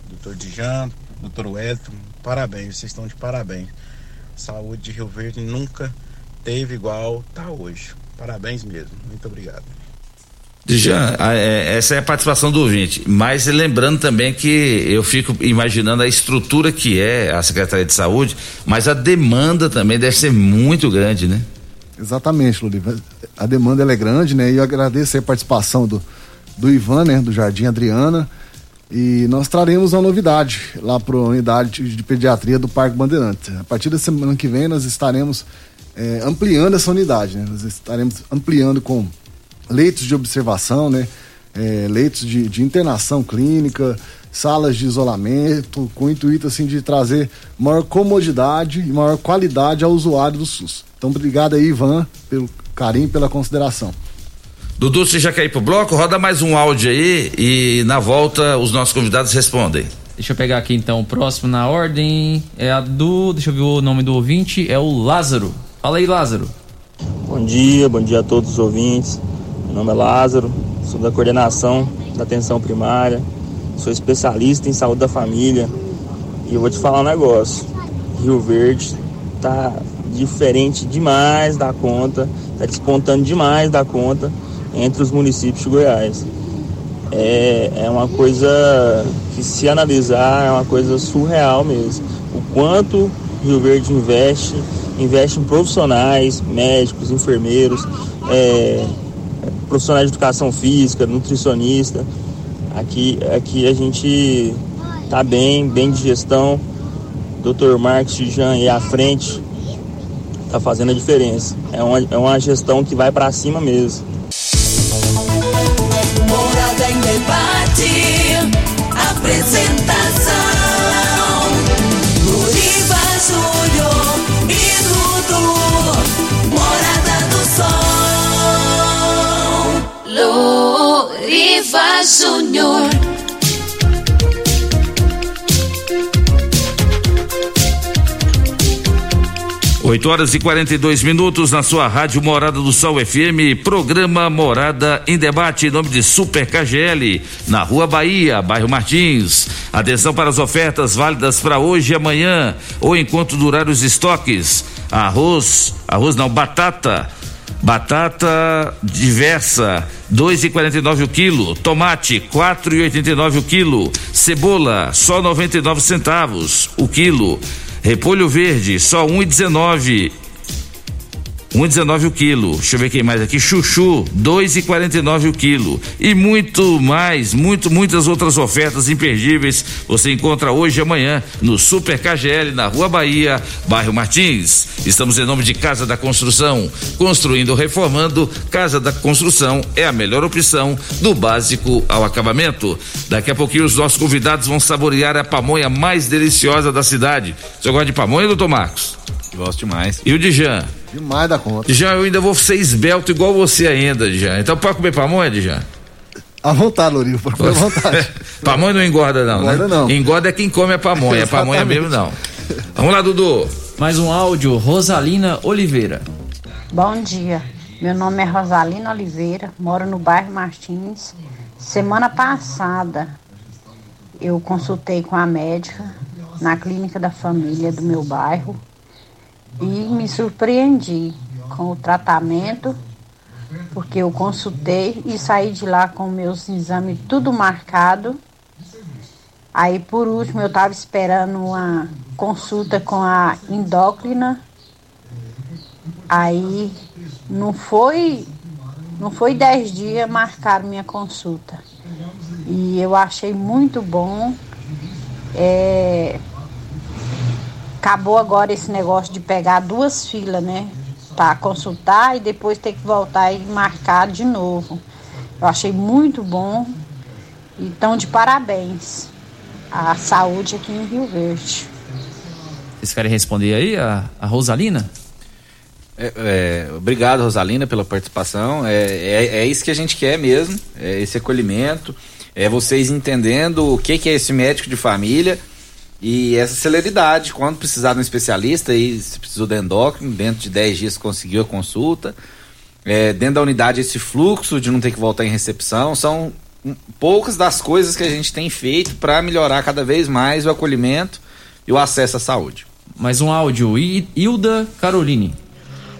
doutor Dijan, doutor Wellington, parabéns, vocês estão de parabéns. Saúde de Rio Verde nunca teve igual tá hoje. Parabéns mesmo. Muito obrigado. Jean, é, essa é a participação do ouvinte, mas lembrando também que eu fico imaginando a estrutura que é a Secretaria de Saúde, mas a demanda também deve ser muito grande, né? Exatamente, Luriva. A demanda é grande, né? E eu agradeço a participação do, do Ivan, né? Do Jardim Adriana. E nós traremos uma novidade lá para a unidade de pediatria do Parque Bandeirantes. A partir da semana que vem nós estaremos é, ampliando essa unidade, né? Nós estaremos ampliando com leitos de observação, né? É, leitos de, de, internação clínica, salas de isolamento, com o intuito assim de trazer maior comodidade e maior qualidade ao usuário do SUS. Então, obrigado aí, Ivan, pelo carinho, pela consideração. Dudu, você já quer ir pro bloco? Roda mais um áudio aí e na volta os nossos convidados respondem. Deixa eu pegar aqui então o próximo na ordem. É a do. Deixa eu ver o nome do ouvinte. É o Lázaro. Fala aí, Lázaro. Bom dia, bom dia a todos os ouvintes. Meu nome é Lázaro, sou da coordenação da atenção primária, sou especialista em saúde da família e eu vou te falar um negócio. Rio Verde tá diferente demais da conta, tá despontando demais da conta entre os municípios de Goiás. É, é uma coisa que, se analisar, é uma coisa surreal mesmo. O quanto Rio Verde investe, investe em profissionais, médicos, enfermeiros, é, profissionais de educação física, nutricionista. Aqui, aqui a gente tá bem, bem de gestão. Dr. Marcos Tijan aí à frente tá fazendo a diferença. É uma, é uma gestão que vai para cima mesmo. Morada em debate, apresentação, Luriva Júnior. 8 horas e 42 minutos na sua rádio Morada do Sol FM, programa Morada em Debate, em nome de Super KGL, na Rua Bahia, bairro Martins. Atenção para as ofertas válidas para hoje e amanhã, ou enquanto durar os estoques. Arroz, arroz não, batata. Batata diversa, dois e quarenta e nove o quilo. Tomate, quatro e oitenta e nove o quilo. Cebola, só noventa e nove centavos o quilo. Repolho verde, só um e dezenove. Um e dezenove o quilo. Deixa eu ver quem mais aqui. Chuchu, dois e quarenta e nove o quilo. E muito mais, muito, muitas outras ofertas imperdíveis você encontra hoje e amanhã no Super KGL, na Rua Bahia, bairro Martins. Estamos em nome de Casa da Construção. Construindo ou reformando, Casa da Construção é a melhor opção do básico ao acabamento. Daqui a pouquinho os nossos convidados vão saborear a pamonha mais deliciosa da cidade. Você gosta de pamonha, doutor Marcos? Gosto demais. E o Dijan? Demais da conta. Dijan, eu ainda vou ser esbelto igual você ainda, Dijan. Então pode comer pamonha, Dijan? À vontade, Lourinho, pode comer à vontade. pamonha não engorda não, Engorda né? não. Engorda é quem come a pamonha, a pamonha mesmo não. Vamos lá, Dudu. Mais um áudio, Rosalina Oliveira. Bom dia, meu nome é Rosalina Oliveira, moro no bairro Martins. Semana passada eu consultei com a médica na clínica da família do meu bairro e me surpreendi com o tratamento, porque eu consultei e saí de lá com meus exames tudo marcado. Aí por último eu estava esperando uma consulta com a endócrina Aí não foi, não foi dez dias marcaram minha consulta. E eu achei muito bom. É, acabou agora esse negócio de pegar duas filas, né? Para consultar e depois ter que voltar e marcar de novo. Eu achei muito bom. Então, de parabéns à saúde aqui em Rio Verde. Vocês querem responder aí, a, a Rosalina? É, é, obrigado, Rosalina, pela participação. É, é, é isso que a gente quer mesmo, é esse acolhimento, é vocês entendendo o que, que é esse médico de família e essa celeridade. Quando precisar de um especialista, aí se precisou de endócrino, dentro de 10 dias conseguiu a consulta. É, dentro da unidade, esse fluxo de não ter que voltar em recepção são poucas das coisas que a gente tem feito para melhorar cada vez mais o acolhimento e o acesso à saúde. Mais um áudio, I- Hilda Caroline.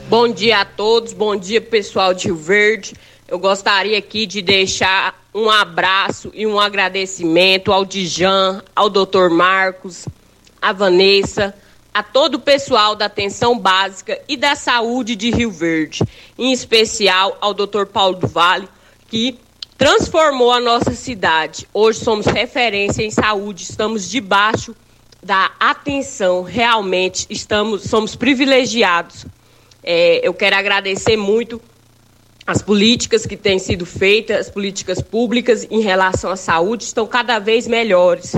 Bom dia a todos, bom dia pessoal de Rio Verde. Eu gostaria aqui de deixar um abraço e um agradecimento ao Dijan, ao Dr. Marcos, à Vanessa, a todo o pessoal da atenção básica e da saúde de Rio Verde, em especial ao Dr. Paulo do Vale, que transformou a nossa cidade. Hoje somos referência em saúde, estamos debaixo da atenção, realmente estamos somos privilegiados. É, eu quero agradecer muito as políticas que têm sido feitas, as políticas públicas em relação à saúde estão cada vez melhores.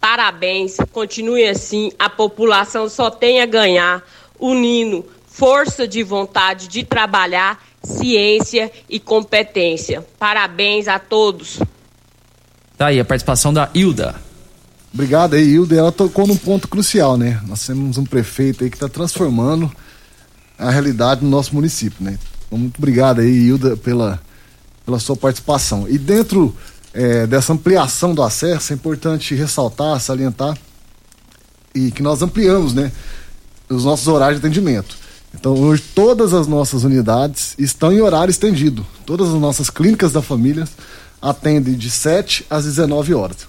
Parabéns, continue assim, a população só tem a ganhar, unindo força de vontade de trabalhar, ciência e competência. Parabéns a todos. Tá aí a participação da Hilda. Obrigado aí, Hilda. Ela tocou num ponto crucial, né? Nós temos um prefeito aí que está transformando a realidade no nosso município, né? Então, muito obrigado aí, Hilda, pela, pela sua participação. E dentro é, dessa ampliação do acesso, é importante ressaltar, salientar e que nós ampliamos, né, os nossos horários de atendimento. Então, hoje todas as nossas unidades estão em horário estendido. Todas as nossas clínicas da família atendem de 7 às 19 horas.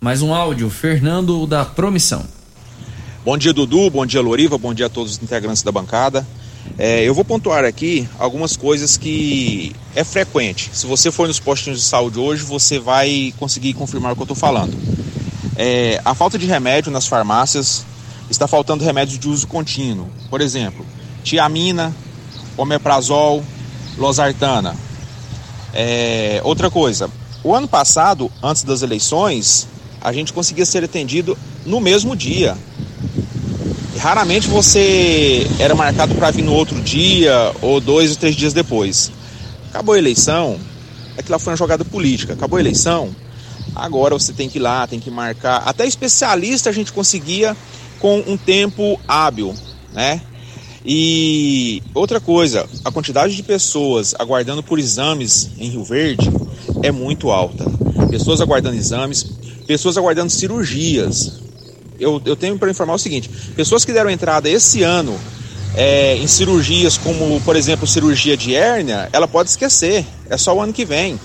Mais um áudio, Fernando da Promissão. Bom dia, Dudu. Bom dia, Loriva. Bom dia a todos os integrantes da bancada. É, eu vou pontuar aqui algumas coisas que é frequente. Se você for nos postinhos de saúde hoje, você vai conseguir confirmar o que eu estou falando. É, a falta de remédio nas farmácias, está faltando remédios de uso contínuo. Por exemplo, tiamina, omeprazol, losartana. É, outra coisa, o ano passado, antes das eleições, a gente conseguia ser atendido no mesmo dia. Raramente você era marcado para vir no outro dia ou dois ou três dias depois. Acabou a eleição, aquilo foi uma jogada política. Acabou a eleição, agora você tem que ir lá, tem que marcar. Até especialista a gente conseguia com um tempo hábil, né? E outra coisa, a quantidade de pessoas aguardando por exames em Rio Verde é muito alta. Pessoas aguardando exames, pessoas aguardando cirurgias eu, eu tenho para informar o seguinte: pessoas que deram entrada esse ano é, em cirurgias como, por exemplo, cirurgia de hérnia, ela pode esquecer, é só o ano que vem.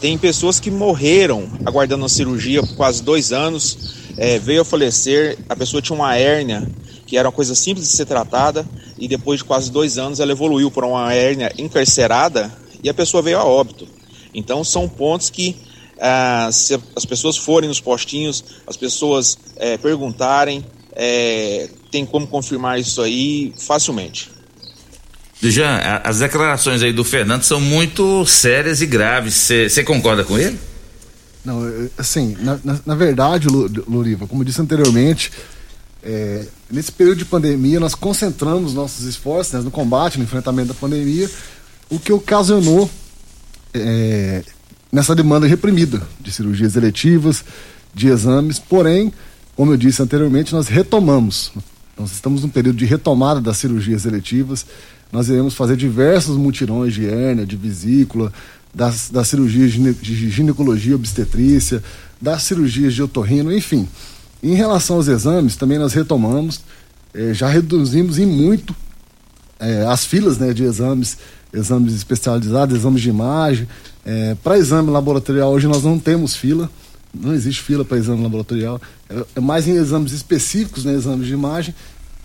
Tem pessoas que morreram aguardando uma cirurgia por quase dois anos, é, veio a falecer, a pessoa tinha uma hérnia, que era uma coisa simples de ser tratada, e depois de quase dois anos ela evoluiu para uma hérnia encarcerada e a pessoa veio a óbito. Então são pontos que ah, se as pessoas forem nos postinhos, as pessoas é, perguntarem, é, tem como confirmar isso aí facilmente. Jean, as declarações aí do Fernando são muito sérias e graves. Você concorda com ele? Não, assim, na, na, na verdade, Luriva, como eu disse anteriormente, é, nesse período de pandemia nós concentramos nossos esforços né, no combate, no enfrentamento da pandemia, o que ocasionou é, nessa demanda reprimida de cirurgias eletivas, de exames, porém, como eu disse anteriormente, nós retomamos. Nós estamos num período de retomada das cirurgias eletivas. Nós iremos fazer diversos mutirões de hérnia, de vesícula, das, das cirurgias de ginecologia obstetrícia, das cirurgias de otorrino, enfim. Em relação aos exames, também nós retomamos, eh, já reduzimos em muito eh, as filas né, de exames, exames especializados, exames de imagem, é, para exame laboratorial, hoje nós não temos fila, não existe fila para exame laboratorial, é, é, mais em exames específicos, né, exames de imagem.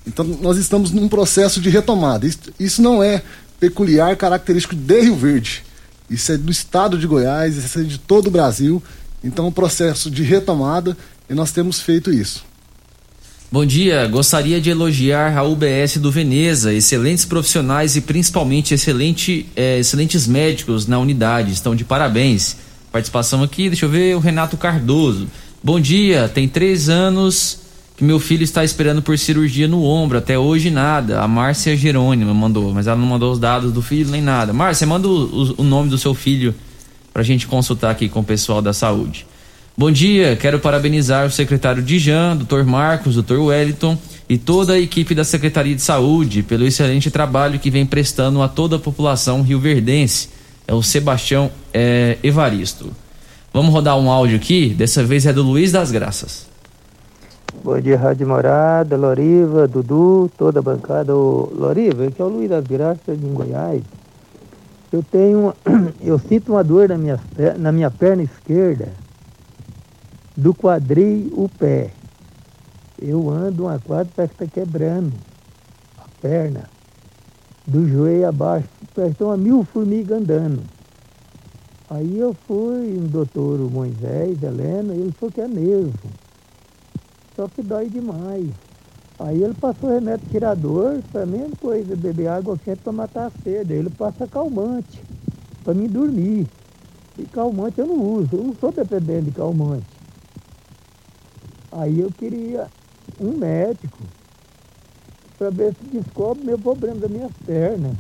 Então, nós estamos num processo de retomada. Isso, isso não é peculiar, característico de Rio Verde. Isso é do estado de Goiás, isso é de todo o Brasil. Então, é um processo de retomada e nós temos feito isso. Bom dia, gostaria de elogiar a UBS do Veneza, excelentes profissionais e principalmente excelente, é, excelentes médicos na unidade, estão de parabéns. Participação aqui, deixa eu ver, o Renato Cardoso. Bom dia, tem três anos que meu filho está esperando por cirurgia no ombro, até hoje nada. A Márcia Jerônimo mandou, mas ela não mandou os dados do filho nem nada. Márcia, manda o, o, nome do seu filho para a gente consultar aqui com o pessoal da saúde. Bom dia, quero parabenizar o secretário Dijan, Dr. Marcos, Dr. Wellington e toda a equipe da Secretaria de Saúde pelo excelente trabalho que vem prestando a toda a população rioverdense. É o Sebastião é, Evaristo. Vamos rodar um áudio aqui, dessa vez é do Luiz das Graças. Bom dia, Rádio Morada, Loriva, Dudu, toda a bancada. Loriva, aqui é o Luiz das Graças de Goiás. Eu tenho eu sinto uma dor na minha, na minha perna esquerda, do quadril o pé. Eu ando uma quadra, parece que está quebrando a perna, do joelho abaixo, parece que uma mil formigas andando. Aí eu fui no doutor Moisés, Helena, ele falou que é nervo. Só que dói demais. Aí ele passou remédio tirador, foi a mesma coisa, beber água quente para matar a sede. Ele passa calmante, para mim dormir. E calmante eu não uso, eu não sou dependente de calmante. Aí eu queria um médico para ver se descobre meu problema das minhas pernas.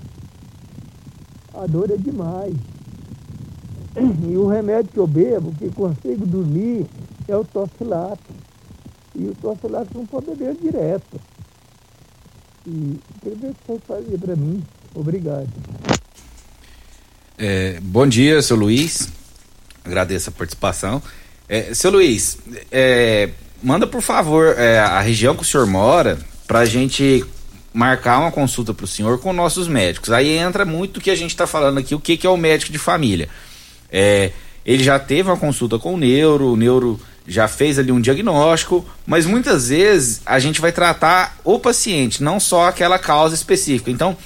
A dor é demais. E o remédio que eu bebo, que consigo dormir, é o tocilato. E o tocilato não pode beber direto. E queria ver o que você fazia para mim. Obrigado. É, bom dia, seu Luiz. Agradeço a participação. É, seu Luiz, é, manda por favor é, a região que o senhor mora para a gente marcar uma consulta para o senhor com nossos médicos. Aí entra muito o que a gente está falando aqui, o que, que é o médico de família. É, ele já teve uma consulta com o neuro, o neuro já fez ali um diagnóstico, mas muitas vezes a gente vai tratar o paciente, não só aquela causa específica. Então,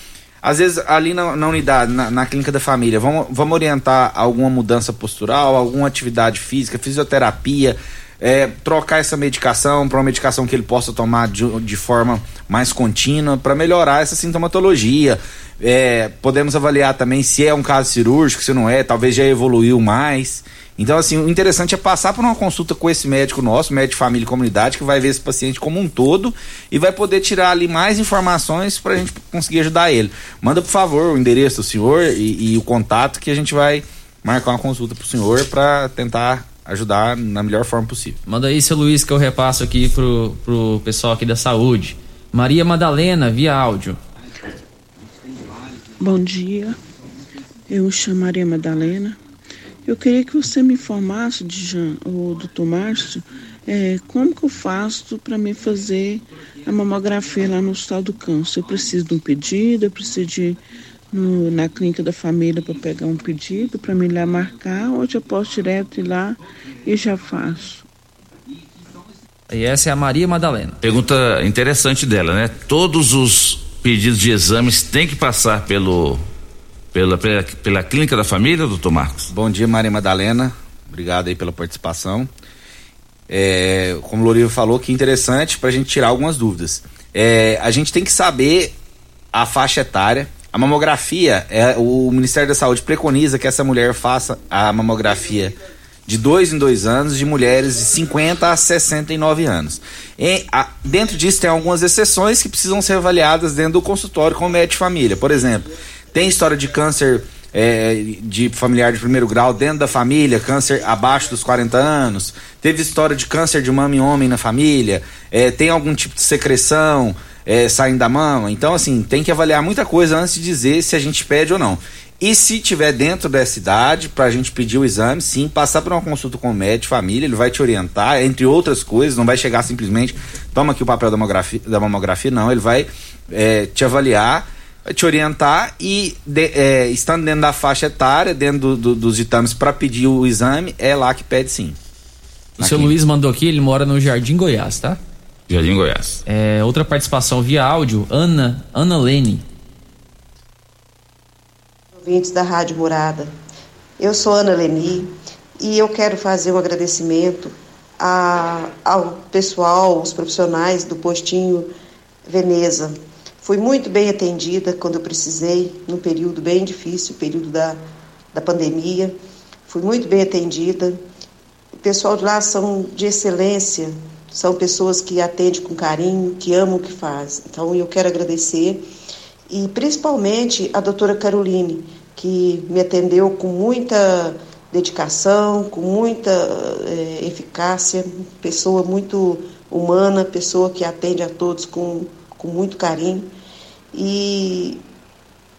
às vezes ali na, na unidade, na, na, clínica da família, vamos, vamos orientar alguma mudança postural, alguma atividade física, fisioterapia, é, trocar essa medicação para uma medicação que ele possa tomar de, de forma mais contínua para melhorar essa sintomatologia. É, podemos avaliar também se é um caso cirúrgico, se não é, talvez já evoluiu mais. Então, assim, o interessante é passar por uma consulta com esse médico nosso, médico de família e comunidade, que vai ver esse paciente como um todo e vai poder tirar ali mais informações para a gente conseguir ajudar ele. Manda, por favor, o endereço do senhor e, e o contato que a gente vai marcar uma consulta para o senhor para tentar ajudar na melhor forma possível. Manda aí, seu Luiz, que eu repasso aqui pro, pro pessoal aqui da saúde. Maria Madalena, via áudio. Bom dia, eu chamo Maria Madalena. Eu queria que você me informasse, Jean, o doutor Márcio, é, como que eu faço para me fazer a mamografia lá no Hospital do Câncer? Eu preciso de um pedido, eu preciso de no, na clínica da família para pegar um pedido para me lá marcar, ou eu posso direto ir lá e já faço. E essa é a Maria Madalena. Pergunta interessante dela, né? Todos os pedidos de exames têm que passar pelo pela, pela, pela clínica da família, doutor Marcos? Bom dia, Maria Madalena. Obrigado aí pela participação. É, como o Loriva falou, que interessante para a gente tirar algumas dúvidas. É, a gente tem que saber a faixa etária a mamografia, é, o Ministério da Saúde preconiza que essa mulher faça a mamografia de dois em dois anos de mulheres de 50 a 69 anos. E, a, dentro disso tem algumas exceções que precisam ser avaliadas dentro do consultório com o médico de família. Por exemplo, tem história de câncer é, de familiar de primeiro grau dentro da família, câncer abaixo dos 40 anos, teve história de câncer de mama em homem na família, é, tem algum tipo de secreção, é, saindo da mama. Então, assim, tem que avaliar muita coisa antes de dizer se a gente pede ou não. E se tiver dentro dessa idade, para a gente pedir o exame, sim, passar por uma consulta com o médico, família, ele vai te orientar, entre outras coisas, não vai chegar simplesmente, toma aqui o papel da mamografia, da mamografia não, ele vai é, te avaliar, vai te orientar e, de, é, estando dentro da faixa etária, dentro do, do, dos ditames para pedir o exame, é lá que pede sim. O seu Luiz mandou aqui, ele mora no Jardim Goiás, tá? Jardim Goiás. É, outra participação via áudio, Ana, Ana Lene. Ouvintes da Rádio Morada. Eu sou Ana Leni e eu quero fazer um agradecimento a, ao pessoal, os profissionais do postinho Veneza. Fui muito bem atendida quando eu precisei, num período bem difícil, período da, da pandemia. Fui muito bem atendida. O pessoal de lá são de excelência, são pessoas que atendem com carinho, que amam o que fazem. Então eu quero agradecer e principalmente a doutora Caroline, que me atendeu com muita dedicação, com muita é, eficácia, pessoa muito humana, pessoa que atende a todos com, com muito carinho. E,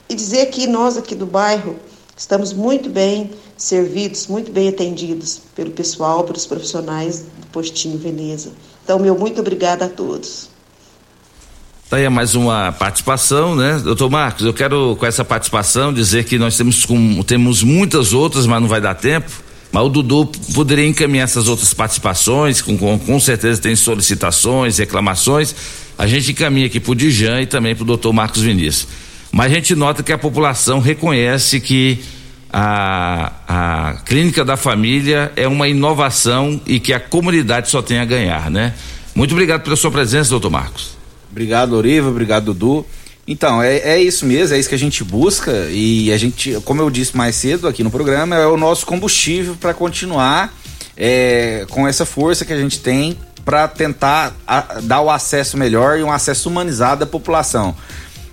e dizer que nós aqui do bairro estamos muito bem servidos, muito bem atendidos pelo pessoal, pelos profissionais Postinho Veneza. Então, meu muito obrigada a todos. Tá aí mais uma participação, né? Doutor Marcos, eu quero com essa participação dizer que nós temos, com, temos muitas outras, mas não vai dar tempo. Mas o Dudu poderia encaminhar essas outras participações, com, com, com certeza tem solicitações, reclamações. A gente encaminha aqui pro Dijan e também pro doutor Marcos Vinícius. Mas a gente nota que a população reconhece que a, a clínica da família é uma inovação e que a comunidade só tem a ganhar, né? Muito obrigado pela sua presença, doutor Marcos. Obrigado, Oriva, obrigado, Dudu. Então, é, é isso mesmo, é isso que a gente busca e a gente, como eu disse mais cedo aqui no programa, é o nosso combustível para continuar é, com essa força que a gente tem para tentar a, dar o acesso melhor e um acesso humanizado à população.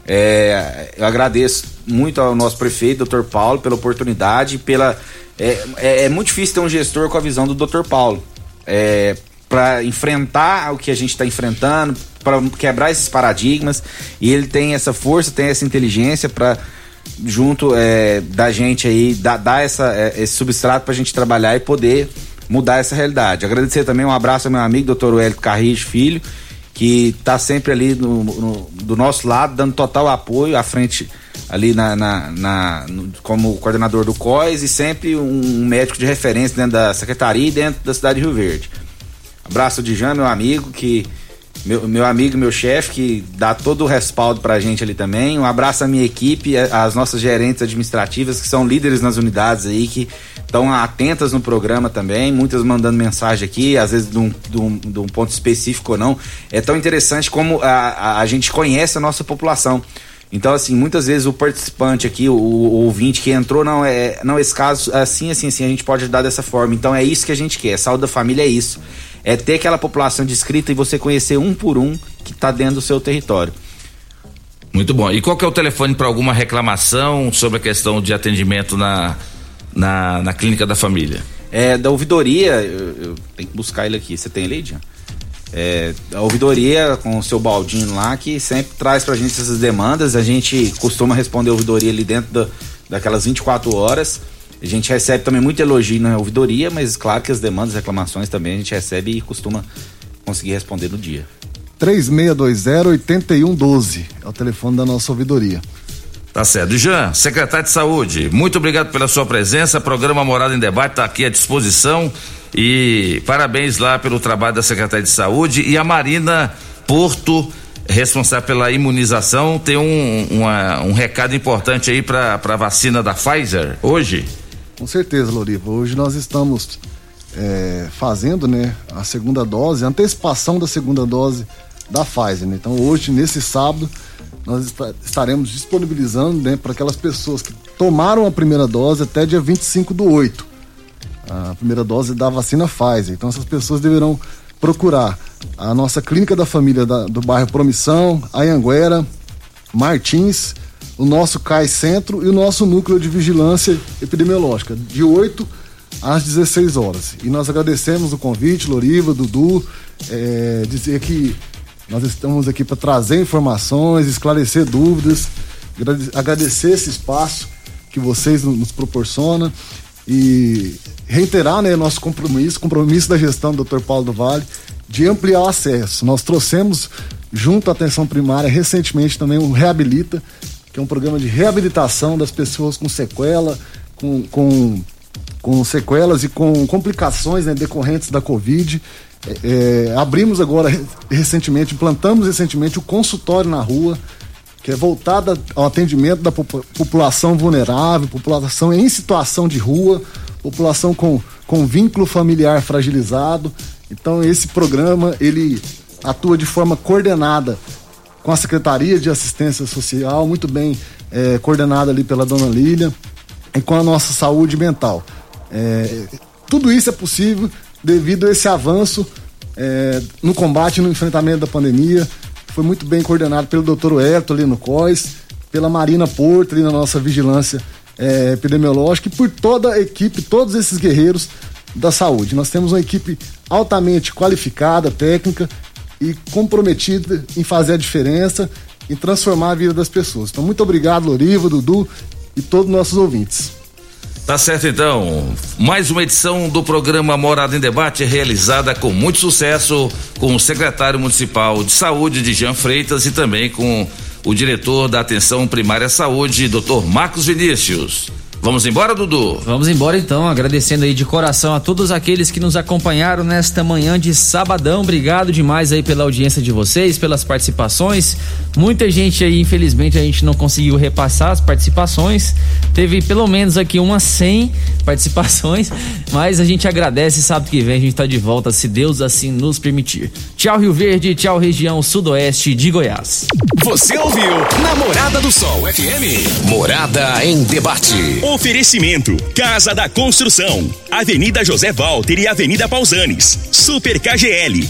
É, eu agradeço muito ao nosso prefeito, Dr. Paulo, pela oportunidade, pela é, é, é muito difícil ter um gestor com a visão do Dr. Paulo. É, para enfrentar o que a gente está enfrentando, para quebrar esses paradigmas. E ele tem essa força, tem essa inteligência para junto é, da gente aí dar, essa, é, esse substrato para a gente trabalhar e poder mudar essa realidade. Agradecer também um abraço ao meu amigo, Dr. Hélio Carris Filho, que está sempre ali no, no, do nosso lado, dando total apoio à frente ali na, na, na no, como coordenador do COIS e sempre um médico de referência dentro da secretaria e dentro da cidade de Rio Verde. Abraço de Jean, meu amigo, que meu, meu amigo, meu chefe, que dá todo o respaldo pra gente ali também. Um abraço à minha equipe, às nossas gerentes administrativas, que são líderes nas unidades aí, que estão atentas no programa também, muitas mandando mensagem aqui, às vezes de um, de um, de um ponto específico ou não. É tão interessante como a, a, a, gente conhece a nossa população. Então, assim, muitas vezes o participante aqui, o, o, ouvinte que entrou, não é, não, esse caso, assim, assim, assim, a gente pode ajudar dessa forma. Então, é isso que a gente quer. Saúde da família é isso é ter aquela população descrita e você conhecer um por um que está dentro do seu território. Muito bom. E qual que é o telefone para alguma reclamação sobre a questão de atendimento na, na, na clínica da família? É, da ouvidoria, eu, eu tenho que buscar ele aqui. Você tem ele, Jean? É, a ouvidoria com o seu baldinho lá, que sempre traz pra gente essas demandas. A gente costuma responder a ouvidoria ali dentro da, daquelas 24 horas. A gente recebe também muito elogio na ouvidoria, mas claro que as demandas, reclamações também a gente recebe e costuma conseguir responder no dia. 3620-8112 é o telefone da nossa ouvidoria. Tá certo. Jean, secretário de Saúde, muito obrigado pela sua presença. Programa Morada em Debate está aqui à disposição. E parabéns lá pelo trabalho da Secretaria de Saúde. E a Marina Porto, responsável pela imunização, tem um, uma, um recado importante aí para a vacina da Pfizer hoje. Com certeza, Loriva. Hoje nós estamos é, fazendo né, a segunda dose, a antecipação da segunda dose da Pfizer. Né? Então, hoje, nesse sábado, nós estaremos disponibilizando né, para aquelas pessoas que tomaram a primeira dose até dia 25 do 8. A primeira dose da vacina Pfizer. Então, essas pessoas deverão procurar a nossa clínica da família da, do bairro Promissão, Ayanguera, Martins o nosso CAI Centro e o nosso núcleo de vigilância epidemiológica, de 8 às 16 horas. E nós agradecemos o convite, Loriva, Dudu, é, dizer que nós estamos aqui para trazer informações, esclarecer dúvidas, agradecer esse espaço que vocês nos proporcionam e reiterar né, nosso compromisso, compromisso da gestão do Dr. Paulo do Vale, de ampliar o acesso. Nós trouxemos junto à atenção primária recentemente também o Reabilita, que é um programa de reabilitação das pessoas com sequela, com, com, com sequelas e com complicações né, decorrentes da Covid. É, é, abrimos agora recentemente, implantamos recentemente o consultório na rua, que é voltado ao atendimento da população vulnerável, população em situação de rua, população com, com vínculo familiar fragilizado. Então esse programa ele atua de forma coordenada com a Secretaria de Assistência Social, muito bem é, coordenada ali pela dona Lília, e com a nossa saúde mental. É, tudo isso é possível devido a esse avanço é, no combate, no enfrentamento da pandemia. Foi muito bem coordenado pelo doutor Elton ali no COIS, pela Marina Porto ali na nossa vigilância é, epidemiológica e por toda a equipe, todos esses guerreiros da saúde. Nós temos uma equipe altamente qualificada, técnica, e comprometida em fazer a diferença, em transformar a vida das pessoas. Então, muito obrigado, Loriva, Dudu e todos os nossos ouvintes. Tá certo então. Mais uma edição do programa Morada em Debate realizada com muito sucesso com o secretário municipal de saúde de Jean Freitas e também com o diretor da Atenção Primária Saúde, Dr. Marcos Vinícius. Vamos embora, Dudu? Vamos embora então, agradecendo aí de coração a todos aqueles que nos acompanharam nesta manhã de sabadão. Obrigado demais aí pela audiência de vocês, pelas participações. Muita gente aí, infelizmente, a gente não conseguiu repassar as participações. Teve pelo menos aqui umas 100 participações, mas a gente agradece. Sábado que vem a gente tá de volta, se Deus assim nos permitir. Tchau, Rio Verde, tchau, região sudoeste de Goiás. Você ouviu Namorada do Sol FM. Morada em debate. Oferecimento: Casa da Construção, Avenida José Walter e Avenida Pausanes. Super KGL.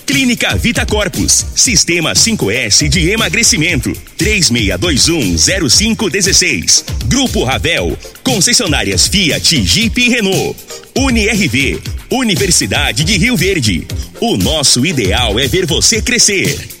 Clínica Vita Corpus, Sistema 5S de emagrecimento, 36210516. Grupo Ravel, concessionárias Fiat, Jeep e Renault. UniRV, Universidade de Rio Verde. O nosso ideal é ver você crescer.